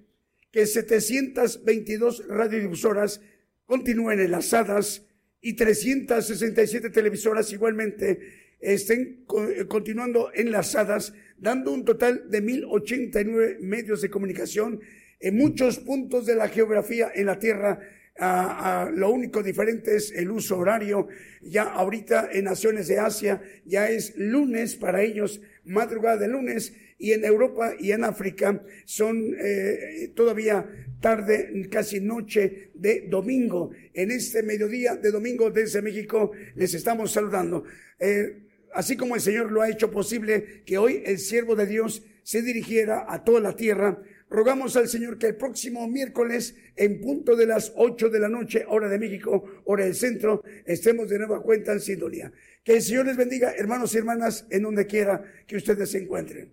que 722 radiodifusoras continúen enlazadas y 367 televisoras igualmente estén continuando enlazadas, dando un total de 1089 medios de comunicación en muchos puntos de la geografía en la Tierra. A, a, lo único diferente es el uso horario. Ya ahorita en naciones de Asia ya es lunes para ellos, madrugada de lunes, y en Europa y en África son eh, todavía tarde, casi noche de domingo. En este mediodía de domingo desde México les estamos saludando. Eh, así como el Señor lo ha hecho posible que hoy el siervo de Dios se dirigiera a toda la tierra, rogamos al Señor que el próximo miércoles, en punto de las ocho de la noche, hora de México, hora del centro, estemos de nueva cuenta en sintonía. Que el Señor les bendiga, hermanos y hermanas, en donde quiera que ustedes se encuentren.